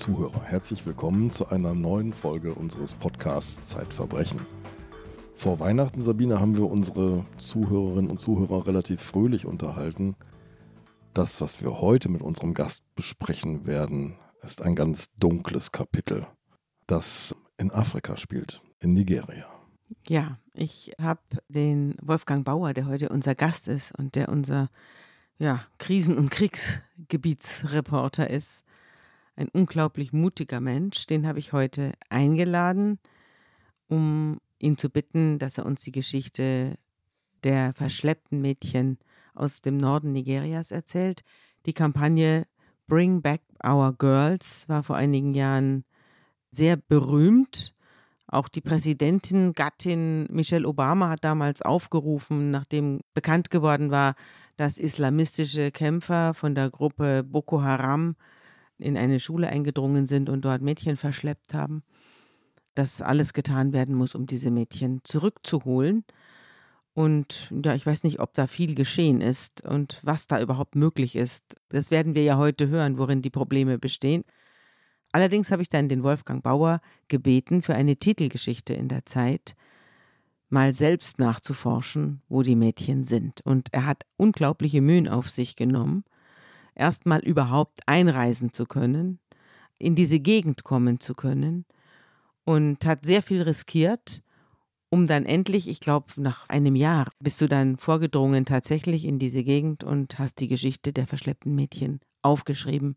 Zuhörer, herzlich willkommen zu einer neuen Folge unseres Podcasts Zeitverbrechen. Vor Weihnachten, Sabine, haben wir unsere Zuhörerinnen und Zuhörer relativ fröhlich unterhalten. Das, was wir heute mit unserem Gast besprechen werden, ist ein ganz dunkles Kapitel, das in Afrika spielt, in Nigeria. Ja, ich habe den Wolfgang Bauer, der heute unser Gast ist und der unser ja, Krisen- und Kriegsgebietsreporter ist. Ein unglaublich mutiger Mensch. Den habe ich heute eingeladen, um ihn zu bitten, dass er uns die Geschichte der verschleppten Mädchen aus dem Norden Nigerias erzählt. Die Kampagne Bring Back Our Girls war vor einigen Jahren sehr berühmt. Auch die Präsidentin, Gattin Michelle Obama hat damals aufgerufen, nachdem bekannt geworden war, dass islamistische Kämpfer von der Gruppe Boko Haram in eine Schule eingedrungen sind und dort Mädchen verschleppt haben, dass alles getan werden muss, um diese Mädchen zurückzuholen. Und ja, ich weiß nicht, ob da viel geschehen ist und was da überhaupt möglich ist. Das werden wir ja heute hören, worin die Probleme bestehen. Allerdings habe ich dann den Wolfgang Bauer gebeten, für eine Titelgeschichte in der Zeit mal selbst nachzuforschen, wo die Mädchen sind. Und er hat unglaubliche Mühen auf sich genommen, erstmal überhaupt einreisen zu können, in diese Gegend kommen zu können und hat sehr viel riskiert, um dann endlich, ich glaube, nach einem Jahr bist du dann vorgedrungen tatsächlich in diese Gegend und hast die Geschichte der verschleppten Mädchen aufgeschrieben.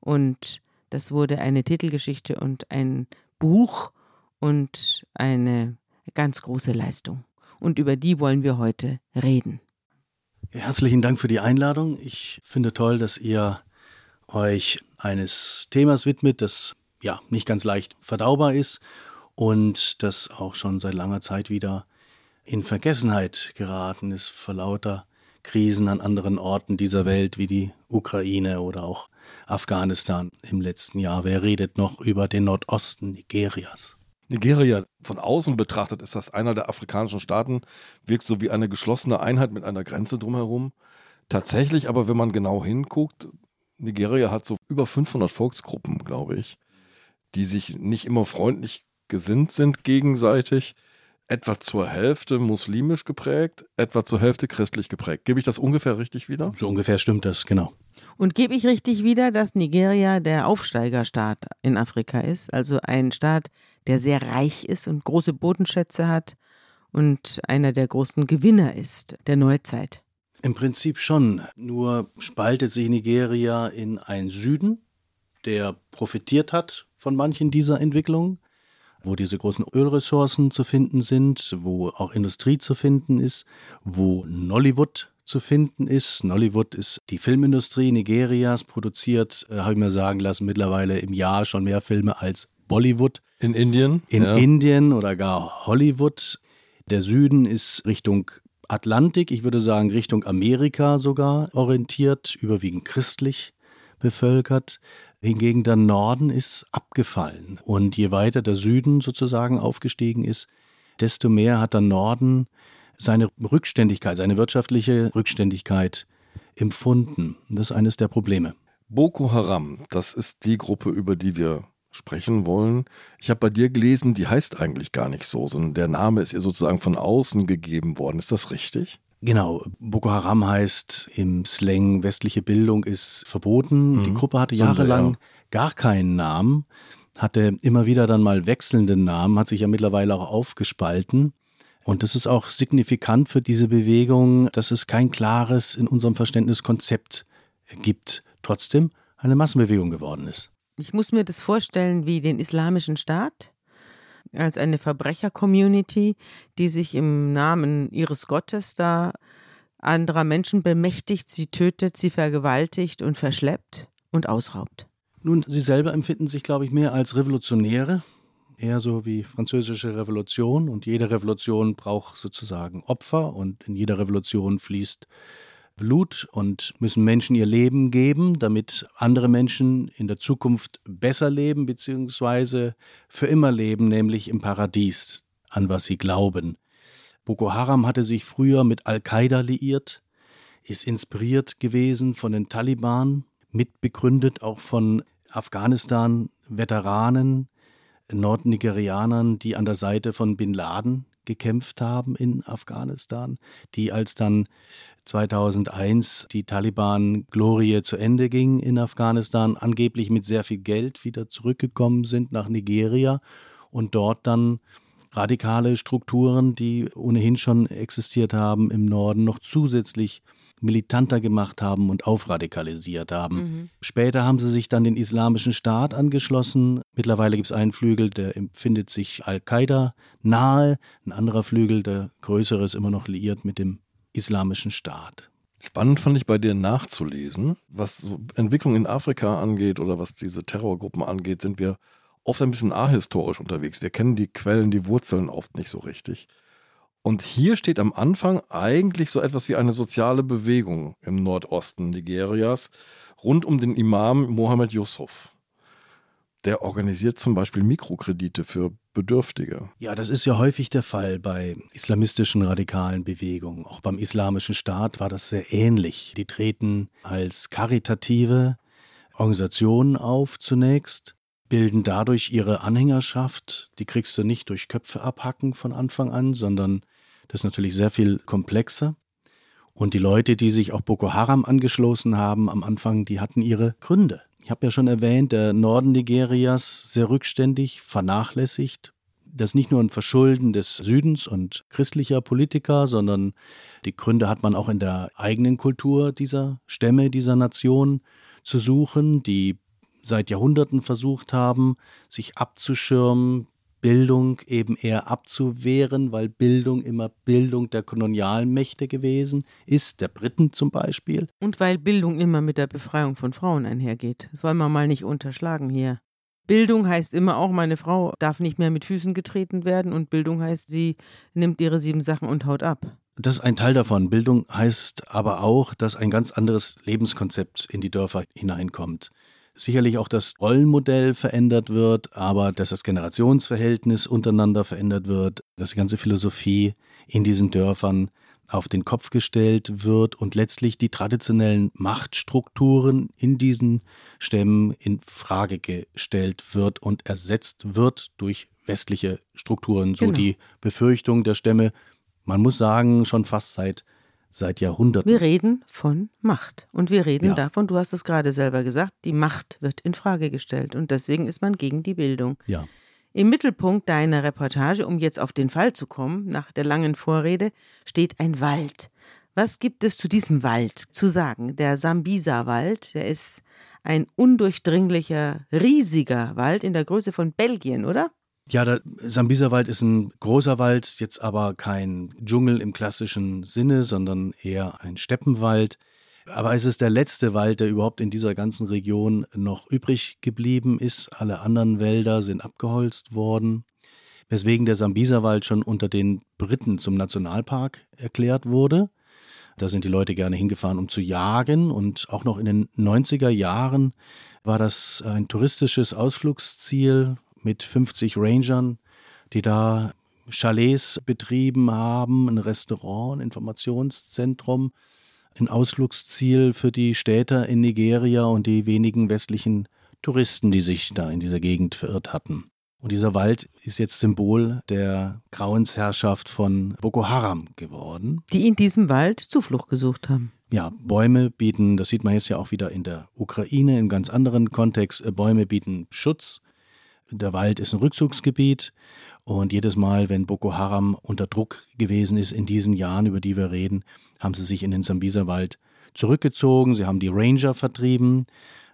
Und das wurde eine Titelgeschichte und ein Buch und eine ganz große Leistung. Und über die wollen wir heute reden. Herzlichen Dank für die Einladung. Ich finde toll, dass ihr euch eines Themas widmet, das ja nicht ganz leicht verdaubar ist und das auch schon seit langer Zeit wieder in Vergessenheit geraten ist vor lauter Krisen an anderen Orten dieser Welt wie die Ukraine oder auch Afghanistan im letzten Jahr. Wer redet noch über den Nordosten Nigerias? Nigeria von außen betrachtet ist das einer der afrikanischen Staaten, wirkt so wie eine geschlossene Einheit mit einer Grenze drumherum. Tatsächlich aber, wenn man genau hinguckt, Nigeria hat so über 500 Volksgruppen, glaube ich, die sich nicht immer freundlich gesinnt sind gegenseitig. Etwa zur Hälfte muslimisch geprägt, etwa zur Hälfte christlich geprägt. Gebe ich das ungefähr richtig wieder? So ungefähr stimmt das, genau. Und gebe ich richtig wieder, dass Nigeria der Aufsteigerstaat in Afrika ist, also ein Staat, der sehr reich ist und große Bodenschätze hat und einer der großen Gewinner ist der Neuzeit. Im Prinzip schon, nur spaltet sich Nigeria in einen Süden, der profitiert hat von manchen dieser Entwicklungen, wo diese großen Ölressourcen zu finden sind, wo auch Industrie zu finden ist, wo Nollywood zu finden ist. Nollywood ist die Filmindustrie Nigerias, produziert, äh, habe ich mir sagen lassen, mittlerweile im Jahr schon mehr Filme als Bollywood. In Indien? In ja. Indien oder gar Hollywood. Der Süden ist Richtung Atlantik, ich würde sagen Richtung Amerika sogar orientiert, überwiegend christlich bevölkert. Hingegen der Norden ist abgefallen. Und je weiter der Süden sozusagen aufgestiegen ist, desto mehr hat der Norden seine Rückständigkeit, seine wirtschaftliche Rückständigkeit empfunden. Das ist eines der Probleme. Boko Haram, das ist die Gruppe, über die wir sprechen wollen. Ich habe bei dir gelesen, die heißt eigentlich gar nicht so, sondern der Name ist ihr sozusagen von außen gegeben worden. Ist das richtig? Genau, Boko Haram heißt im Slang westliche Bildung ist verboten. Mhm. Die Gruppe hatte jahrelang ja. gar keinen Namen, hatte immer wieder dann mal wechselnde Namen, hat sich ja mittlerweile auch aufgespalten. Und das ist auch signifikant für diese Bewegung, dass es kein klares in unserem Verständnis Konzept gibt, trotzdem eine Massenbewegung geworden ist. Ich muss mir das vorstellen wie den Islamischen Staat als eine Verbrecher-Community, die sich im Namen ihres Gottes da anderer Menschen bemächtigt, sie tötet, sie vergewaltigt und verschleppt und ausraubt. Nun, sie selber empfinden sich, glaube ich, mehr als Revolutionäre, eher so wie französische Revolution. Und jede Revolution braucht sozusagen Opfer und in jeder Revolution fließt Blut und müssen Menschen ihr Leben geben, damit andere Menschen in der Zukunft besser leben, beziehungsweise für immer leben, nämlich im Paradies, an was sie glauben. Boko Haram hatte sich früher mit Al-Qaida liiert, ist inspiriert gewesen von den Taliban, mitbegründet, auch von Afghanistan-Veteranen, Nordnigerianern, die an der Seite von Bin Laden gekämpft haben in Afghanistan, die als dann 2001 die Taliban-Glorie zu Ende ging in Afghanistan, angeblich mit sehr viel Geld wieder zurückgekommen sind nach Nigeria und dort dann radikale Strukturen, die ohnehin schon existiert haben im Norden, noch zusätzlich militanter gemacht haben und aufradikalisiert haben. Mhm. Später haben sie sich dann den Islamischen Staat angeschlossen. Mittlerweile gibt es einen Flügel, der empfindet sich Al-Qaida nahe. Ein anderer Flügel, der größere, ist immer noch liiert mit dem Islamischen Staat. Spannend fand ich bei dir nachzulesen, was so Entwicklung in Afrika angeht oder was diese Terrorgruppen angeht, sind wir oft ein bisschen ahistorisch unterwegs. Wir kennen die Quellen, die Wurzeln oft nicht so richtig. Und hier steht am Anfang eigentlich so etwas wie eine soziale Bewegung im Nordosten Nigerias rund um den Imam Mohammed Yusuf. Der organisiert zum Beispiel Mikrokredite für Bedürftige. Ja, das ist ja häufig der Fall bei islamistischen radikalen Bewegungen. Auch beim Islamischen Staat war das sehr ähnlich. Die treten als karitative Organisationen auf zunächst bilden dadurch ihre Anhängerschaft. Die kriegst du nicht durch Köpfe abhacken von Anfang an, sondern das ist natürlich sehr viel komplexer. Und die Leute, die sich auch Boko Haram angeschlossen haben am Anfang, die hatten ihre Gründe. Ich habe ja schon erwähnt, der Norden Nigerias sehr rückständig, vernachlässigt. Das ist nicht nur ein Verschulden des Südens und christlicher Politiker, sondern die Gründe hat man auch in der eigenen Kultur dieser Stämme, dieser Nation zu suchen, die seit Jahrhunderten versucht haben, sich abzuschirmen, Bildung eben eher abzuwehren, weil Bildung immer Bildung der Kolonialmächte gewesen ist, der Briten zum Beispiel. Und weil Bildung immer mit der Befreiung von Frauen einhergeht. Das wollen wir mal nicht unterschlagen hier. Bildung heißt immer auch, meine Frau darf nicht mehr mit Füßen getreten werden und Bildung heißt, sie nimmt ihre sieben Sachen und haut ab. Das ist ein Teil davon. Bildung heißt aber auch, dass ein ganz anderes Lebenskonzept in die Dörfer hineinkommt sicherlich auch das Rollenmodell verändert wird, aber dass das Generationsverhältnis untereinander verändert wird, dass die ganze Philosophie in diesen Dörfern auf den Kopf gestellt wird und letztlich die traditionellen Machtstrukturen in diesen Stämmen in Frage gestellt wird und ersetzt wird durch westliche Strukturen. So genau. die Befürchtung der Stämme, man muss sagen, schon fast seit seit Jahrhunderten. Wir reden von Macht. Und wir reden ja. davon, du hast es gerade selber gesagt, die Macht wird in Frage gestellt. Und deswegen ist man gegen die Bildung. Ja. Im Mittelpunkt deiner Reportage, um jetzt auf den Fall zu kommen, nach der langen Vorrede, steht ein Wald. Was gibt es zu diesem Wald zu sagen? Der Sambisa-Wald, der ist ein undurchdringlicher, riesiger Wald in der Größe von Belgien, oder? Ja, der Sambisa-Wald ist ein großer Wald, jetzt aber kein Dschungel im klassischen Sinne, sondern eher ein Steppenwald. Aber es ist der letzte Wald, der überhaupt in dieser ganzen Region noch übrig geblieben ist. Alle anderen Wälder sind abgeholzt worden, weswegen der Sambisa-Wald schon unter den Briten zum Nationalpark erklärt wurde. Da sind die Leute gerne hingefahren, um zu jagen. Und auch noch in den 90er Jahren war das ein touristisches Ausflugsziel mit 50 Rangern, die da Chalets betrieben haben, ein Restaurant, ein Informationszentrum, ein Ausflugsziel für die Städter in Nigeria und die wenigen westlichen Touristen, die sich da in dieser Gegend verirrt hatten. Und dieser Wald ist jetzt Symbol der Grauensherrschaft von Boko Haram geworden. Die in diesem Wald Zuflucht gesucht haben. Ja, Bäume bieten, das sieht man jetzt ja auch wieder in der Ukraine, in ganz anderen Kontext, Bäume bieten Schutz der Wald ist ein Rückzugsgebiet und jedes Mal, wenn Boko Haram unter Druck gewesen ist in diesen Jahren, über die wir reden, haben sie sich in den Sambisa-Wald zurückgezogen. Sie haben die Ranger vertrieben.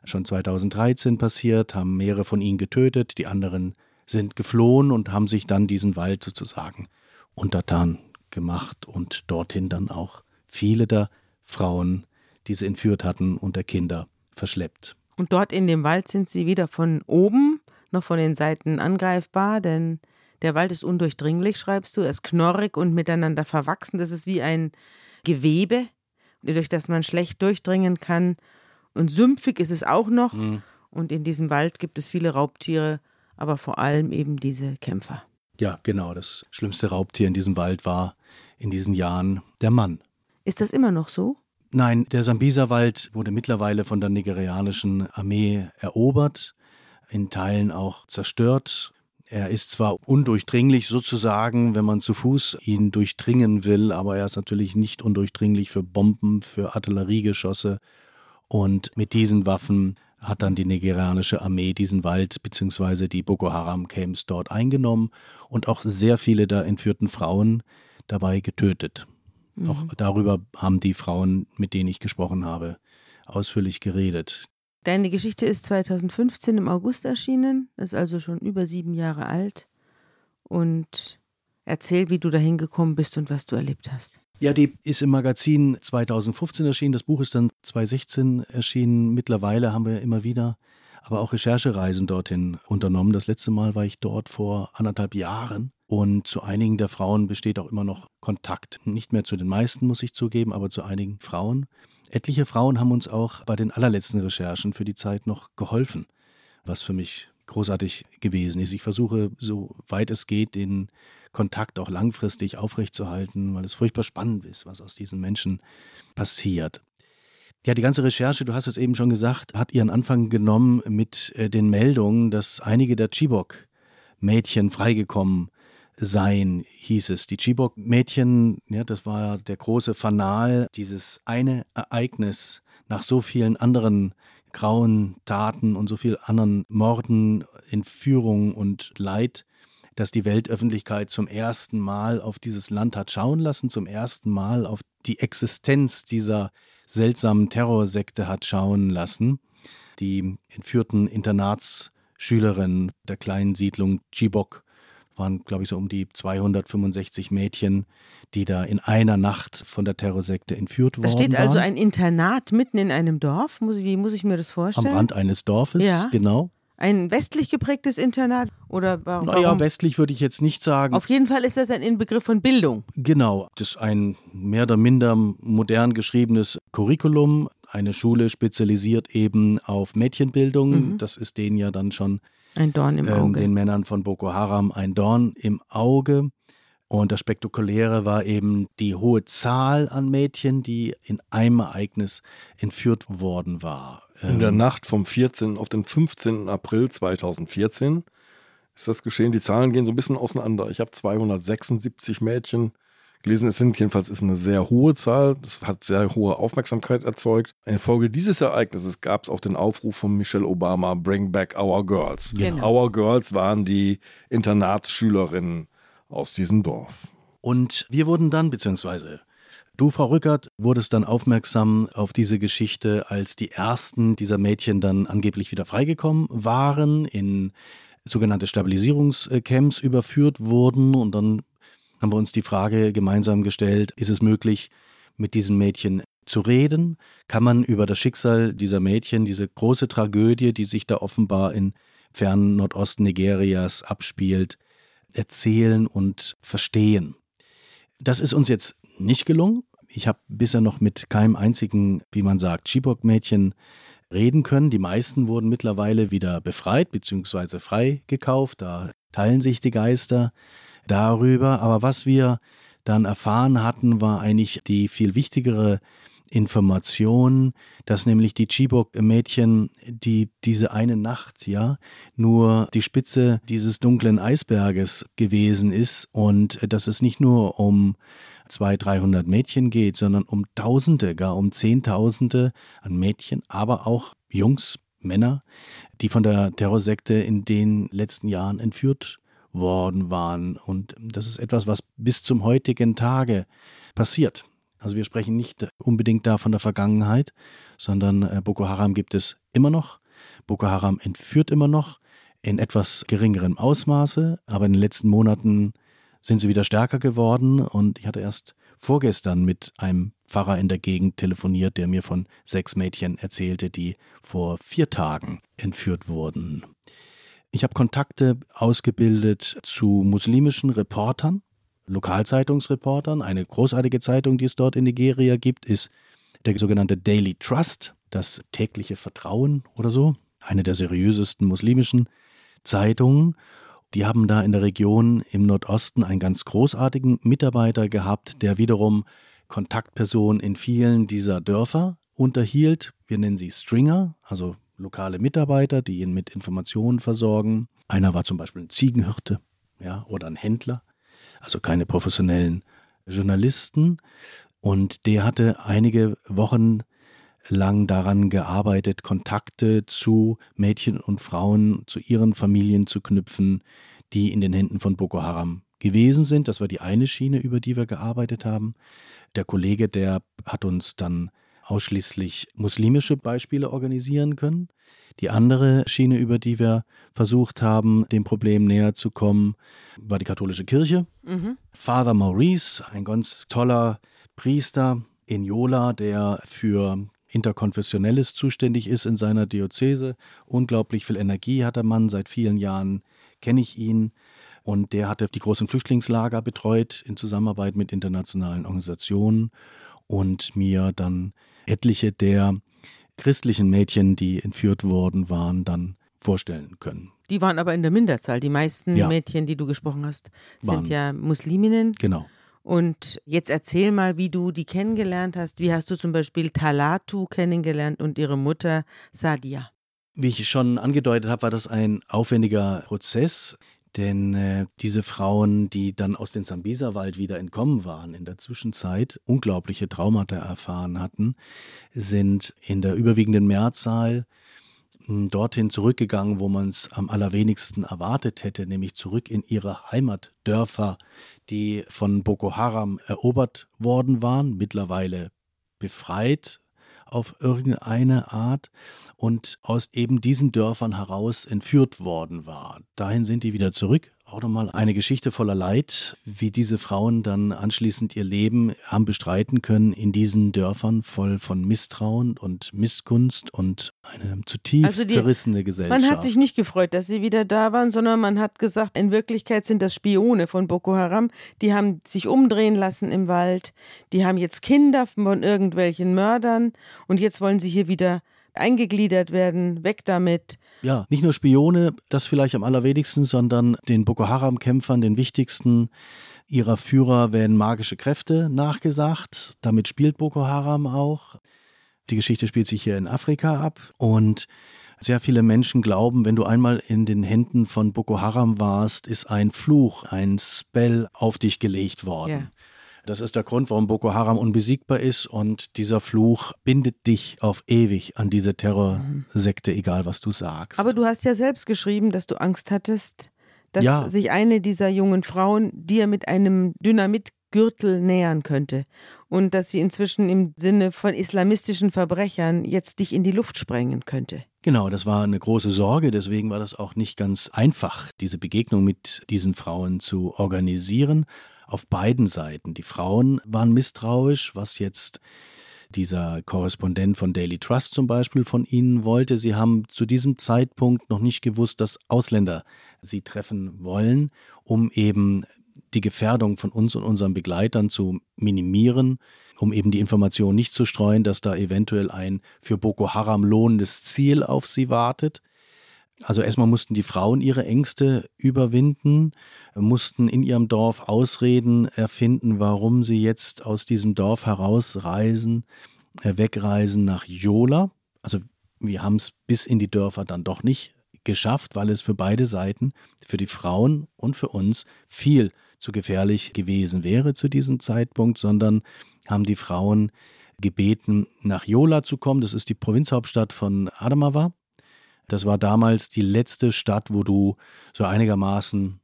Schon 2013 passiert, haben mehrere von ihnen getötet. Die anderen sind geflohen und haben sich dann diesen Wald sozusagen untertan gemacht und dorthin dann auch viele der Frauen, die sie entführt hatten, und der Kinder verschleppt. Und dort in dem Wald sind sie wieder von oben noch von den Seiten angreifbar, denn der Wald ist undurchdringlich, schreibst du, er ist knorrig und miteinander verwachsen. Das ist wie ein Gewebe, durch das man schlecht durchdringen kann. Und sümpfig ist es auch noch. Mhm. Und in diesem Wald gibt es viele Raubtiere, aber vor allem eben diese Kämpfer. Ja, genau. Das schlimmste Raubtier in diesem Wald war in diesen Jahren der Mann. Ist das immer noch so? Nein, der Sambisa-Wald wurde mittlerweile von der nigerianischen Armee erobert, in Teilen auch zerstört. Er ist zwar undurchdringlich sozusagen, wenn man zu Fuß ihn durchdringen will, aber er ist natürlich nicht undurchdringlich für Bomben, für Artilleriegeschosse. Und mit diesen Waffen hat dann die nigerianische Armee diesen Wald bzw. die Boko Haram Camps dort eingenommen und auch sehr viele der entführten Frauen dabei getötet. Mhm. Auch darüber haben die Frauen, mit denen ich gesprochen habe, ausführlich geredet. Deine Geschichte ist 2015 im August erschienen, ist also schon über sieben Jahre alt. Und erzähl, wie du dahin gekommen bist und was du erlebt hast. Ja, die ist im Magazin 2015 erschienen. Das Buch ist dann 2016 erschienen. Mittlerweile haben wir immer wieder aber auch Recherchereisen dorthin unternommen. Das letzte Mal war ich dort vor anderthalb Jahren. Und zu einigen der Frauen besteht auch immer noch Kontakt. Nicht mehr zu den meisten, muss ich zugeben, aber zu einigen Frauen. Etliche Frauen haben uns auch bei den allerletzten Recherchen für die Zeit noch geholfen, was für mich großartig gewesen ist. Ich versuche, so weit es geht, den Kontakt auch langfristig aufrechtzuerhalten, weil es furchtbar spannend ist, was aus diesen Menschen passiert. Ja, die ganze Recherche, du hast es eben schon gesagt, hat ihren Anfang genommen mit äh, den Meldungen, dass einige der Chibok-Mädchen freigekommen sein, hieß es. Die Chibok-Mädchen, ja, das war der große Fanal, dieses eine Ereignis nach so vielen anderen grauen Taten und so vielen anderen Morden, Entführungen und Leid, dass die Weltöffentlichkeit zum ersten Mal auf dieses Land hat schauen lassen, zum ersten Mal auf die Existenz dieser seltsamen Terrorsekte hat schauen lassen. Die entführten Internatsschülerinnen der kleinen Siedlung Chibok waren, glaube ich, so um die 265 Mädchen, die da in einer Nacht von der Terrorsekte entführt worden waren. Da steht also waren. ein Internat mitten in einem Dorf. Muss ich, wie muss ich mir das vorstellen? Am Rand eines Dorfes, ja. genau. Ein westlich geprägtes Internat oder warum? Naja, westlich würde ich jetzt nicht sagen. Auf jeden Fall ist das ein Inbegriff von Bildung. Genau, das ist ein mehr oder minder modern geschriebenes Curriculum. Eine Schule spezialisiert eben auf Mädchenbildung. Mhm. Das ist denen ja dann schon ein Dorn im ähm, Auge. Den Männern von Boko Haram ein Dorn im Auge. Und das Spektakuläre war eben die hohe Zahl an Mädchen, die in einem Ereignis entführt worden war. In der ähm, Nacht vom 14. auf den 15. April 2014 ist das geschehen. Die Zahlen gehen so ein bisschen auseinander. Ich habe 276 Mädchen gelesen. Es sind jedenfalls ist eine sehr hohe Zahl. Das hat sehr hohe Aufmerksamkeit erzeugt. Infolge dieses Ereignisses gab es auch den Aufruf von Michelle Obama, Bring Back Our Girls. Genau. Our Girls waren die Internatsschülerinnen aus diesem Dorf. Und wir wurden dann, beziehungsweise Du, Frau Rückert, wurdest dann aufmerksam auf diese Geschichte, als die ersten dieser Mädchen dann angeblich wieder freigekommen waren, in sogenannte Stabilisierungscamps überführt wurden und dann haben wir uns die Frage gemeinsam gestellt, ist es möglich, mit diesen Mädchen zu reden? Kann man über das Schicksal dieser Mädchen, diese große Tragödie, die sich da offenbar in fernen Nordosten Nigerias abspielt, erzählen und verstehen? Das ist uns jetzt nicht gelungen. Ich habe bisher noch mit keinem einzigen, wie man sagt, Chibok-Mädchen reden können. Die meisten wurden mittlerweile wieder befreit bzw. freigekauft. Da teilen sich die Geister darüber. Aber was wir dann erfahren hatten, war eigentlich die viel wichtigere Information, dass nämlich die Chibok-Mädchen, die diese eine Nacht, ja, nur die Spitze dieses dunklen Eisberges gewesen ist und dass es nicht nur um 200, 300 Mädchen geht, sondern um Tausende, gar um Zehntausende an Mädchen, aber auch Jungs, Männer, die von der Terrorsekte in den letzten Jahren entführt worden waren. Und das ist etwas, was bis zum heutigen Tage passiert. Also wir sprechen nicht unbedingt da von der Vergangenheit, sondern äh, Boko Haram gibt es immer noch. Boko Haram entführt immer noch in etwas geringerem Ausmaße, aber in den letzten Monaten sind sie wieder stärker geworden und ich hatte erst vorgestern mit einem Pfarrer in der Gegend telefoniert, der mir von sechs Mädchen erzählte, die vor vier Tagen entführt wurden. Ich habe Kontakte ausgebildet zu muslimischen Reportern, Lokalzeitungsreportern. Eine großartige Zeitung, die es dort in Nigeria gibt, ist der sogenannte Daily Trust, das tägliche Vertrauen oder so. Eine der seriösesten muslimischen Zeitungen. Die haben da in der Region im Nordosten einen ganz großartigen Mitarbeiter gehabt, der wiederum Kontaktperson in vielen dieser Dörfer unterhielt. Wir nennen sie Stringer, also lokale Mitarbeiter, die ihn mit Informationen versorgen. Einer war zum Beispiel ein Ziegenhirte ja, oder ein Händler, also keine professionellen Journalisten. Und der hatte einige Wochen lang daran gearbeitet, Kontakte zu Mädchen und Frauen, zu ihren Familien zu knüpfen, die in den Händen von Boko Haram gewesen sind. Das war die eine Schiene, über die wir gearbeitet haben. Der Kollege, der hat uns dann ausschließlich muslimische Beispiele organisieren können. Die andere Schiene, über die wir versucht haben, dem Problem näher zu kommen, war die katholische Kirche. Mhm. Father Maurice, ein ganz toller Priester in Yola, der für Interkonfessionelles zuständig ist in seiner Diözese. Unglaublich viel Energie hat der Mann, seit vielen Jahren kenne ich ihn. Und der hatte die großen Flüchtlingslager betreut in Zusammenarbeit mit internationalen Organisationen und mir dann etliche der christlichen Mädchen, die entführt worden waren, dann vorstellen können. Die waren aber in der Minderzahl. Die meisten ja. Mädchen, die du gesprochen hast, sind waren, ja Musliminnen. Genau. Und jetzt erzähl mal, wie du die kennengelernt hast. Wie hast du zum Beispiel Talatu kennengelernt und ihre Mutter Sadia? Wie ich schon angedeutet habe, war das ein aufwendiger Prozess. Denn äh, diese Frauen, die dann aus dem Sambisa-Wald wieder entkommen waren, in der Zwischenzeit unglaubliche Traumata erfahren hatten, sind in der überwiegenden Mehrzahl hm, dorthin zurückgegangen, wo man es am allerwenigsten erwartet hätte, nämlich zurück in ihre Heimatdörfer, die von Boko Haram erobert worden waren, mittlerweile befreit auf irgendeine Art und aus eben diesen Dörfern heraus entführt worden war. Dahin sind die wieder zurück auch nochmal eine Geschichte voller Leid, wie diese Frauen dann anschließend ihr Leben haben bestreiten können in diesen Dörfern voll von Misstrauen und Missgunst und eine zutiefst also die, zerrissene Gesellschaft. Man hat sich nicht gefreut, dass sie wieder da waren, sondern man hat gesagt, in Wirklichkeit sind das Spione von Boko Haram. Die haben sich umdrehen lassen im Wald. Die haben jetzt Kinder von irgendwelchen Mördern und jetzt wollen sie hier wieder eingegliedert werden, weg damit. Ja, nicht nur Spione, das vielleicht am allerwenigsten, sondern den Boko Haram-Kämpfern, den wichtigsten ihrer Führer, werden magische Kräfte nachgesagt. Damit spielt Boko Haram auch. Die Geschichte spielt sich hier in Afrika ab und sehr viele Menschen glauben, wenn du einmal in den Händen von Boko Haram warst, ist ein Fluch, ein Spell auf dich gelegt worden. Ja. Das ist der Grund, warum Boko Haram unbesiegbar ist und dieser Fluch bindet dich auf ewig an diese Terrorsekte, egal was du sagst. Aber du hast ja selbst geschrieben, dass du Angst hattest, dass ja. sich eine dieser jungen Frauen dir mit einem Dynamitgürtel nähern könnte und dass sie inzwischen im Sinne von islamistischen Verbrechern jetzt dich in die Luft sprengen könnte. Genau, das war eine große Sorge, deswegen war das auch nicht ganz einfach, diese Begegnung mit diesen Frauen zu organisieren auf beiden Seiten. Die Frauen waren misstrauisch, was jetzt dieser Korrespondent von Daily Trust zum Beispiel von ihnen wollte. Sie haben zu diesem Zeitpunkt noch nicht gewusst, dass Ausländer sie treffen wollen, um eben die Gefährdung von uns und unseren Begleitern zu minimieren, um eben die Information nicht zu streuen, dass da eventuell ein für Boko Haram lohnendes Ziel auf sie wartet. Also erstmal mussten die Frauen ihre Ängste überwinden, mussten in ihrem Dorf Ausreden erfinden, warum sie jetzt aus diesem Dorf herausreisen, äh, wegreisen nach Jola. Also wir haben es bis in die Dörfer dann doch nicht geschafft, weil es für beide Seiten, für die Frauen und für uns viel zu gefährlich gewesen wäre zu diesem Zeitpunkt, sondern haben die Frauen gebeten, nach Jola zu kommen. Das ist die Provinzhauptstadt von Adamawa. Das war damals die letzte Stadt, wo du so einigermaßen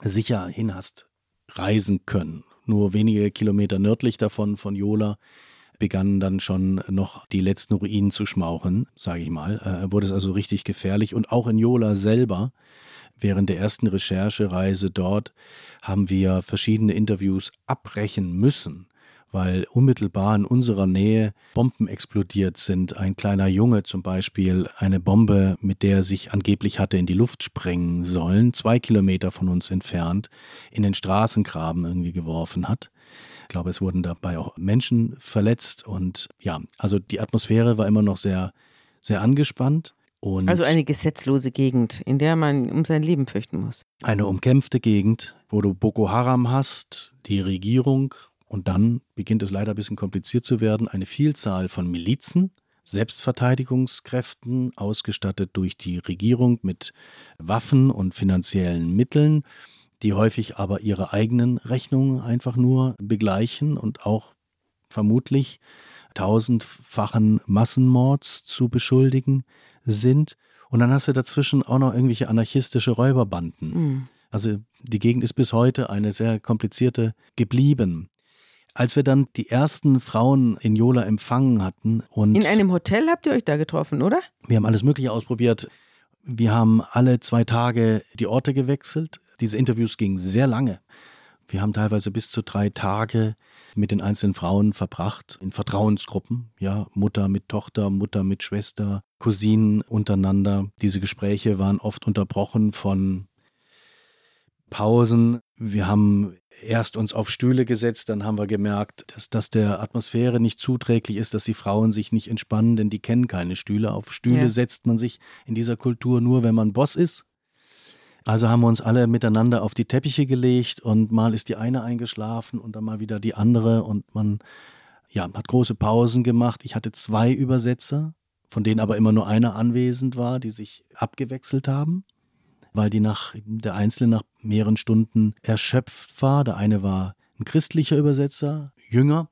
sicher hin hast reisen können. Nur wenige Kilometer nördlich davon, von Jola, begannen dann schon noch die letzten Ruinen zu schmauchen, sage ich mal. Äh, wurde es also richtig gefährlich. Und auch in Jola selber, während der ersten Recherchereise dort, haben wir verschiedene Interviews abbrechen müssen, weil unmittelbar in unserer Nähe Bomben explodiert sind. Ein kleiner Junge zum Beispiel eine Bombe, mit der er sich angeblich hatte in die Luft sprengen sollen, zwei Kilometer von uns entfernt, in den Straßengraben irgendwie geworfen hat. Ich glaube, es wurden dabei auch Menschen verletzt und ja, also die Atmosphäre war immer noch sehr, sehr angespannt. Und also eine gesetzlose Gegend, in der man um sein Leben fürchten muss. Eine umkämpfte Gegend, wo du Boko Haram hast, die Regierung Und dann beginnt es leider ein bisschen kompliziert zu werden. Eine Vielzahl von Milizen, Selbstverteidigungskräften, ausgestattet durch die Regierung mit Waffen und finanziellen Mitteln, die häufig aber ihre eigenen Rechnungen einfach nur begleichen und auch vermutlich tausendfachen Massenmords zu beschuldigen sind. Und dann hast du dazwischen auch noch irgendwelche anarchistische Räuberbanden. Mhm. Also die Gegend ist bis heute eine sehr komplizierte geblieben. Als wir dann die ersten Frauen in Jola empfangen hatten und. In einem Hotel habt ihr euch da getroffen, oder? Wir haben alles Mögliche ausprobiert. Wir haben alle zwei Tage die Orte gewechselt. Diese Interviews gingen sehr lange. Wir haben teilweise bis zu drei Tage mit den einzelnen Frauen verbracht, in Vertrauensgruppen, ja, Mutter mit Tochter, Mutter mit Schwester, Cousinen untereinander. Diese Gespräche waren oft unterbrochen von Pausen. Wir haben erst uns auf Stühle gesetzt, dann haben wir gemerkt, dass das der Atmosphäre nicht zuträglich ist, dass die Frauen sich nicht entspannen, denn die kennen keine Stühle. Auf Stühle ja. setzt man sich in dieser Kultur nur, wenn man Boss ist. Also haben wir uns alle miteinander auf die Teppiche gelegt und mal ist die eine eingeschlafen und dann mal wieder die andere und man ja, hat große Pausen gemacht. Ich hatte zwei Übersetzer, von denen aber immer nur einer anwesend war, die sich abgewechselt haben weil die nach der Einzelne nach mehreren Stunden erschöpft war. Der eine war ein christlicher Übersetzer, jünger.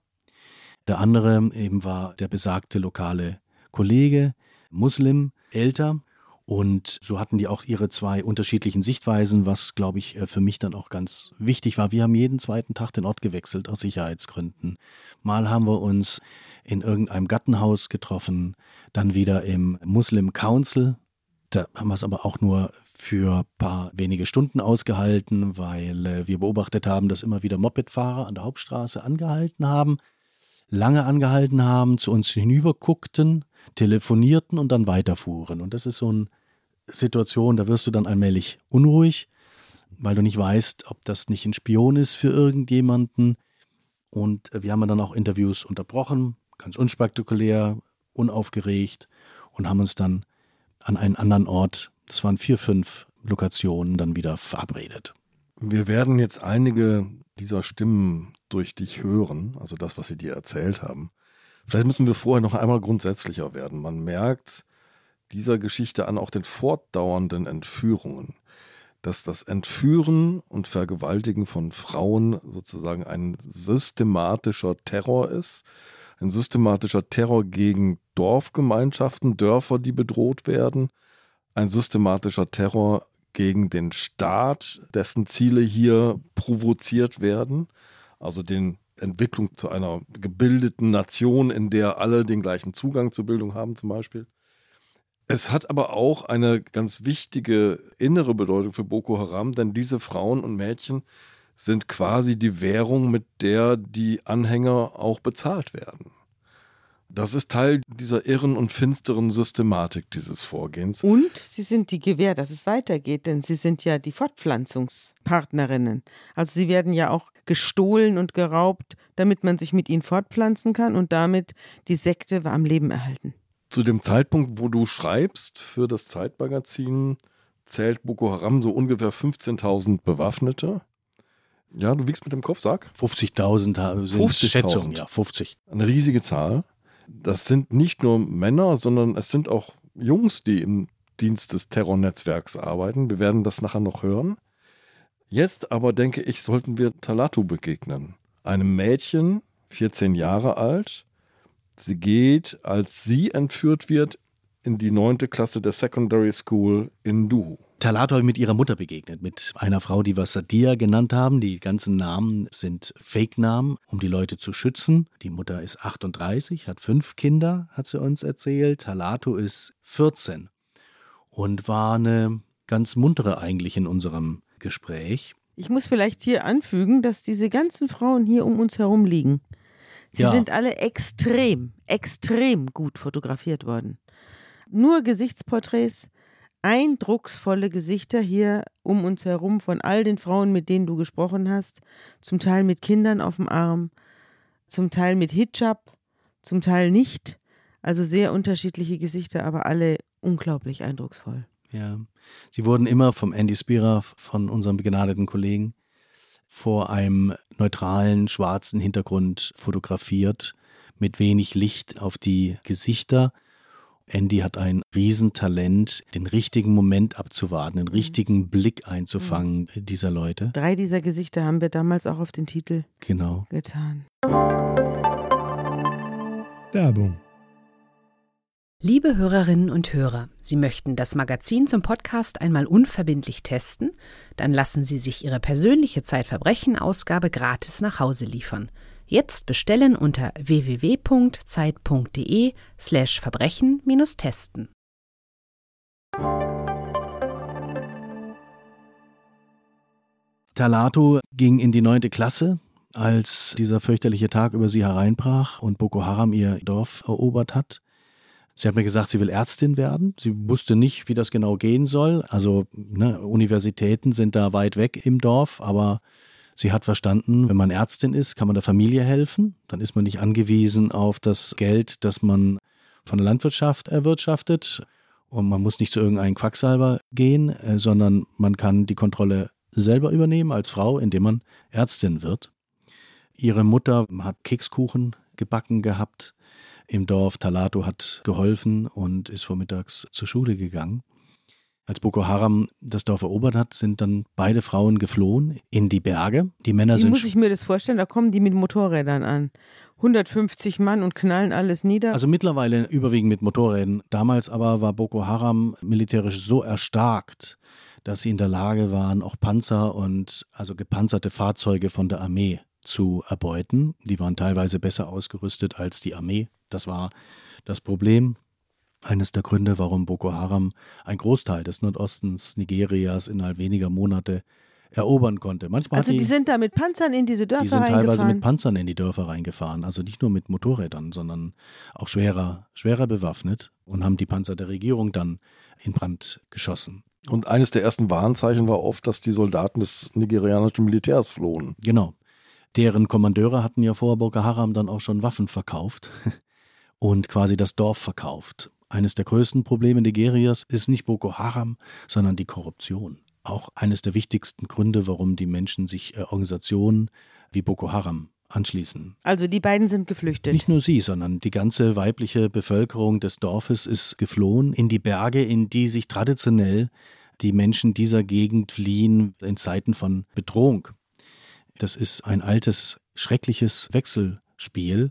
Der andere eben war der besagte lokale Kollege, Muslim, älter. Und so hatten die auch ihre zwei unterschiedlichen Sichtweisen, was, glaube ich, äh, für mich dann auch ganz wichtig war. Wir haben jeden zweiten Tag den Ort gewechselt aus Sicherheitsgründen. Mal haben wir uns in irgendeinem Gattenhaus getroffen, dann wieder im Muslim Council. Da haben wir es aber auch nur für ein paar wenige Stunden ausgehalten, weil äh, wir beobachtet haben, dass immer wieder Mopedfahrer an der Hauptstraße angehalten haben, lange angehalten haben, zu uns hinüberguckten, telefonierten und dann weiterfuhren. Und das ist so eine Situation, da wirst du dann allmählich unruhig, weil du nicht weißt, ob das nicht ein Spion ist für irgendjemanden. Und äh, wir haben dann auch Interviews unterbrochen, ganz unspektakulär, unaufgeregt und haben uns dann an einen anderen Ort das waren vier, fünf Lokationen dann wieder verabredet. Wir werden jetzt einige dieser Stimmen durch dich hören, also das, was sie dir erzählt haben. Vielleicht müssen wir vorher noch einmal grundsätzlicher werden. Man merkt dieser Geschichte an auch den fortdauernden Entführungen, dass das Entführen und Vergewaltigen von Frauen sozusagen ein systematischer Terror ist, ein systematischer Terror gegen Dorfgemeinschaften, Dörfer, die bedroht werden, ein systematischer Terror gegen den Staat, dessen Ziele hier provoziert werden, also den Entwicklung zu einer gebildeten Nation, in der alle den gleichen Zugang zur Bildung haben zum Beispiel. Es hat aber auch eine ganz wichtige innere Bedeutung für Boko Haram, denn diese Frauen und Mädchen sind quasi die Währung, mit der die Anhänger auch bezahlt werden. Das ist Teil dieser irren und finsteren Systematik dieses Vorgehens. Und sie sind die Gewähr, dass es weitergeht, denn sie sind ja die Fortpflanzungspartnerinnen. Also sie werden ja auch gestohlen und geraubt, damit man sich mit ihnen fortpflanzen kann und damit die Sekte am Leben erhalten. Zu dem Zeitpunkt, wo du schreibst für das Zeitmagazin, zählt Boko Haram so ungefähr 15.000 Bewaffnete. Ja, du wiegst mit dem Kopf, sag. 50.000 sind 50 Schätzungen, ja, 50. Eine riesige Zahl das sind nicht nur Männer, sondern es sind auch Jungs, die im Dienst des Terrornetzwerks arbeiten. Wir werden das nachher noch hören. Jetzt aber denke ich, sollten wir Talatu begegnen. Einem Mädchen, 14 Jahre alt. Sie geht, als sie entführt wird, in die neunte Klasse der Secondary School in Duhu. Talato mit ihrer Mutter begegnet, mit einer Frau, die wir Sadia genannt haben. Die ganzen Namen sind Fake-Namen, um die Leute zu schützen. Die Mutter ist 38, hat fünf Kinder, hat sie uns erzählt. Talato ist 14 und war eine ganz muntere eigentlich in unserem Gespräch. Ich muss vielleicht hier anfügen, dass diese ganzen Frauen hier um uns herum liegen. Sie ja. sind alle extrem, extrem gut fotografiert worden. Nur Gesichtsporträts, eindrucksvolle Gesichter hier um uns herum von all den Frauen, mit denen du gesprochen hast, zum Teil mit Kindern auf dem Arm, zum Teil mit Hijab, zum Teil nicht. Also sehr unterschiedliche Gesichter, aber alle unglaublich eindrucksvoll. Ja, sie wurden immer vom Andy Spira, von unserem begnadeten Kollegen, vor einem neutralen schwarzen Hintergrund fotografiert, mit wenig Licht auf die Gesichter. Andy hat ein Riesentalent, den richtigen Moment abzuwarten, den richtigen Blick einzufangen mhm. dieser Leute. Drei dieser Gesichter haben wir damals auch auf den Titel genau. getan. Werbung Liebe Hörerinnen und Hörer, Sie möchten das Magazin zum Podcast einmal unverbindlich testen? Dann lassen Sie sich Ihre persönliche Zeitverbrechen-Ausgabe gratis nach Hause liefern. Jetzt bestellen unter www.zeit.de slash Verbrechen-testen. Talato ging in die neunte Klasse, als dieser fürchterliche Tag über sie hereinbrach und Boko Haram ihr Dorf erobert hat. Sie hat mir gesagt, sie will Ärztin werden. Sie wusste nicht, wie das genau gehen soll. Also ne, Universitäten sind da weit weg im Dorf, aber sie hat verstanden, wenn man Ärztin ist, kann man der Familie helfen. Dann ist man nicht angewiesen auf das Geld, das man von der Landwirtschaft erwirtschaftet. Und man muss nicht zu irgendeinem Quacksalber gehen, äh, sondern man kann die Kontrolle selber übernehmen als Frau, indem man Ärztin wird. Ihre Mutter hat Kekskuchen gebacken gehabt im Dorf. Talato hat geholfen und ist vormittags zur Schule gegangen. Als Boko Haram das Dorf erobert hat, sind dann beide Frauen geflohen in die Berge. Die Männer Wie sind. muss ich mir das vorstellen? Da kommen die mit Motorrädern an. 150 Mann und knallen alles nieder. Also mittlerweile überwiegend mit Motorrädern. Damals aber war Boko Haram militärisch so erstarkt, dass sie in der Lage waren, auch Panzer und also gepanzerte Fahrzeuge von der Armee zu erbeuten. Die waren teilweise besser ausgerüstet als die Armee. Das war das Problem. Eines der Gründe, warum Boko Haram einen Großteil des Nordostens Nigerias innerhalb weniger Monate erobern konnte. Manchmal also die, die, sind da mit Panzern in diese Dörfer Die sind teilweise mit Panzern in die Dörfer reingefahren, also nicht nur mit Motorrädern, sondern auch schwerer, schwerer bewaffnet und haben die Panzer der Regierung dann in Brand geschossen. Und eines der ersten Warnzeichen war oft, dass die Soldaten des nigerianischen Militärs flohen. Genau. Deren Kommandeure hatten ja vor Boko Haram dann auch schon Waffen verkauft und quasi das Dorf verkauft. Eines der größten Probleme Nigerias ist nicht Boko Haram, sondern die Korruption. Auch eines der wichtigsten Gründe, warum die Menschen sich äh, Organisationen wie Boko Haram anschließen. Also die beiden sind geflüchtet. Nicht nur sie, sondern die ganze weibliche Bevölkerung des Dorfes ist geflohen in die Berge, in die sich traditionell die Menschen dieser Gegend fliehen in Zeiten von Bedrohung. Das ist ein altes, schreckliches Wechselspiel.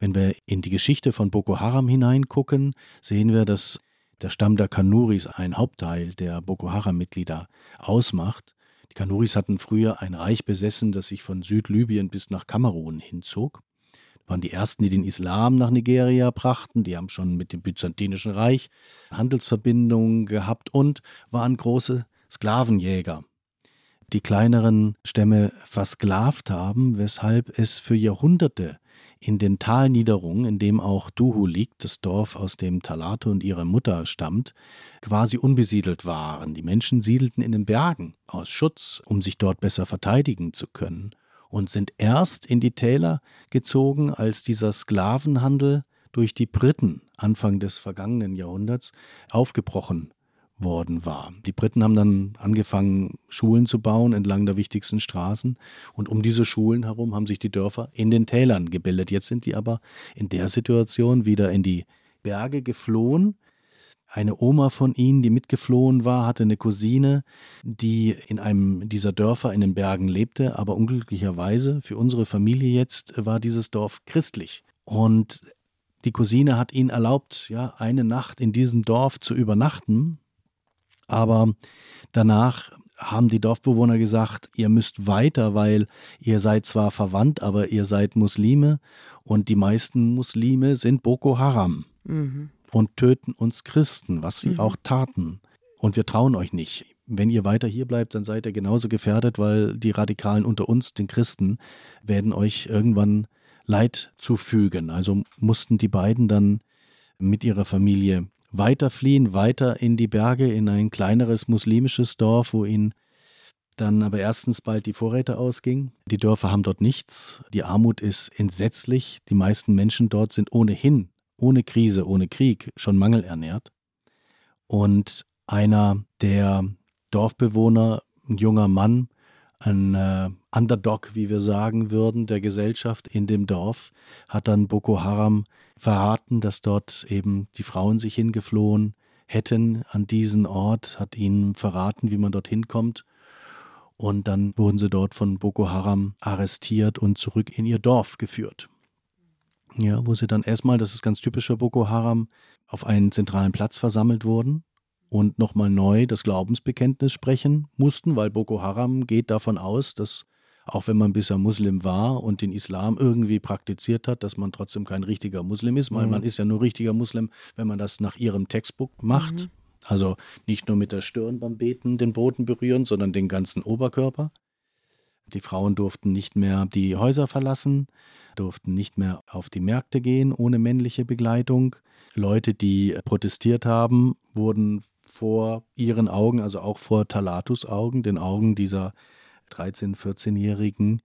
Wenn wir in die Geschichte von Boko Haram hineingucken, sehen wir, dass der Stamm der Kanuris ein Hauptteil der Boko Haram-Mitglieder ausmacht. Die Kanuris hatten früher ein Reich besessen, das sich von Südlibyen bis nach Kamerun hinzog. Das waren die ersten, die den Islam nach Nigeria brachten. Die haben schon mit dem Byzantinischen Reich Handelsverbindungen gehabt und waren große Sklavenjäger die kleineren Stämme versklavt haben, weshalb es für Jahrhunderte in den Talniederungen, in dem auch Duhu liegt, das Dorf, aus dem Talato und ihre Mutter stammt, quasi unbesiedelt waren. Die Menschen siedelten in den Bergen aus Schutz, um sich dort besser verteidigen zu können, und sind erst in die Täler gezogen, als dieser Sklavenhandel durch die Briten Anfang des vergangenen Jahrhunderts aufgebrochen worden war. Die Briten haben dann angefangen, Schulen zu bauen entlang der wichtigsten Straßen. Und um diese Schulen herum haben sich die Dörfer in den Tälern gebildet. Jetzt sind die aber in der Situation wieder in die Berge geflohen. Eine Oma von ihnen, die mitgeflohen war, hatte eine Cousine, die in einem dieser Dörfer in den Bergen lebte, aber unglücklicherweise für unsere Familie jetzt war dieses Dorf christlich. Und die Cousine hat ihnen erlaubt, ja, eine Nacht in diesem Dorf zu übernachten, aber danach haben die Dorfbewohner gesagt, ihr müsst weiter, weil ihr seid zwar verwandt, aber ihr seid Muslime und die meisten Muslime sind Boko Haram mhm. und töten uns Christen, was sie mhm. auch taten. Und wir trauen euch nicht. Wenn ihr weiter hier bleibt, dann seid ihr genauso gefährdet, weil die Radikalen unter uns, den Christen, werden euch irgendwann Leid zufügen. Also mussten die beiden dann mit ihrer Familie weiter fliehen, weiter in die Berge, in ein kleineres muslimisches Dorf, wo ihnen dann aber erstens bald die Vorräte ausgingen. Die Dörfer haben dort nichts. Die Armut ist entsetzlich. Die meisten Menschen dort sind ohnehin, ohne Krise, ohne Krieg, schon mangelernährt. Und einer der Dorfbewohner, ein junger Mann, ein äh, Underdog, wie wir sagen würden, der Gesellschaft in dem Dorf, hat dann Boko Haram verraten, dass dort eben die Frauen sich hingeflohen hätten an diesen Ort, hat ihnen verraten, wie man dorthin kommt. Und dann wurden sie dort von Boko Haram arrestiert und zurück in ihr Dorf geführt. Ja, wo sie dann erstmal, das ist ganz typisch für Boko Haram, auf einen zentralen Platz versammelt wurden und nochmal neu das Glaubensbekenntnis sprechen mussten, weil Boko Haram geht davon aus, dass auch wenn man bisher Muslim war und den Islam irgendwie praktiziert hat, dass man trotzdem kein richtiger Muslim ist, weil mhm. man ist ja nur richtiger Muslim, wenn man das nach ihrem Textbook macht. Mhm. Also nicht nur mit der Stirn beim Beten den Boden berühren, sondern den ganzen Oberkörper. Die Frauen durften nicht mehr die Häuser verlassen, durften nicht mehr auf die Märkte gehen ohne männliche Begleitung. Leute, die protestiert haben, wurden vor ihren Augen, also auch vor Talatus Augen, den Augen dieser 13-, 14-Jährigen,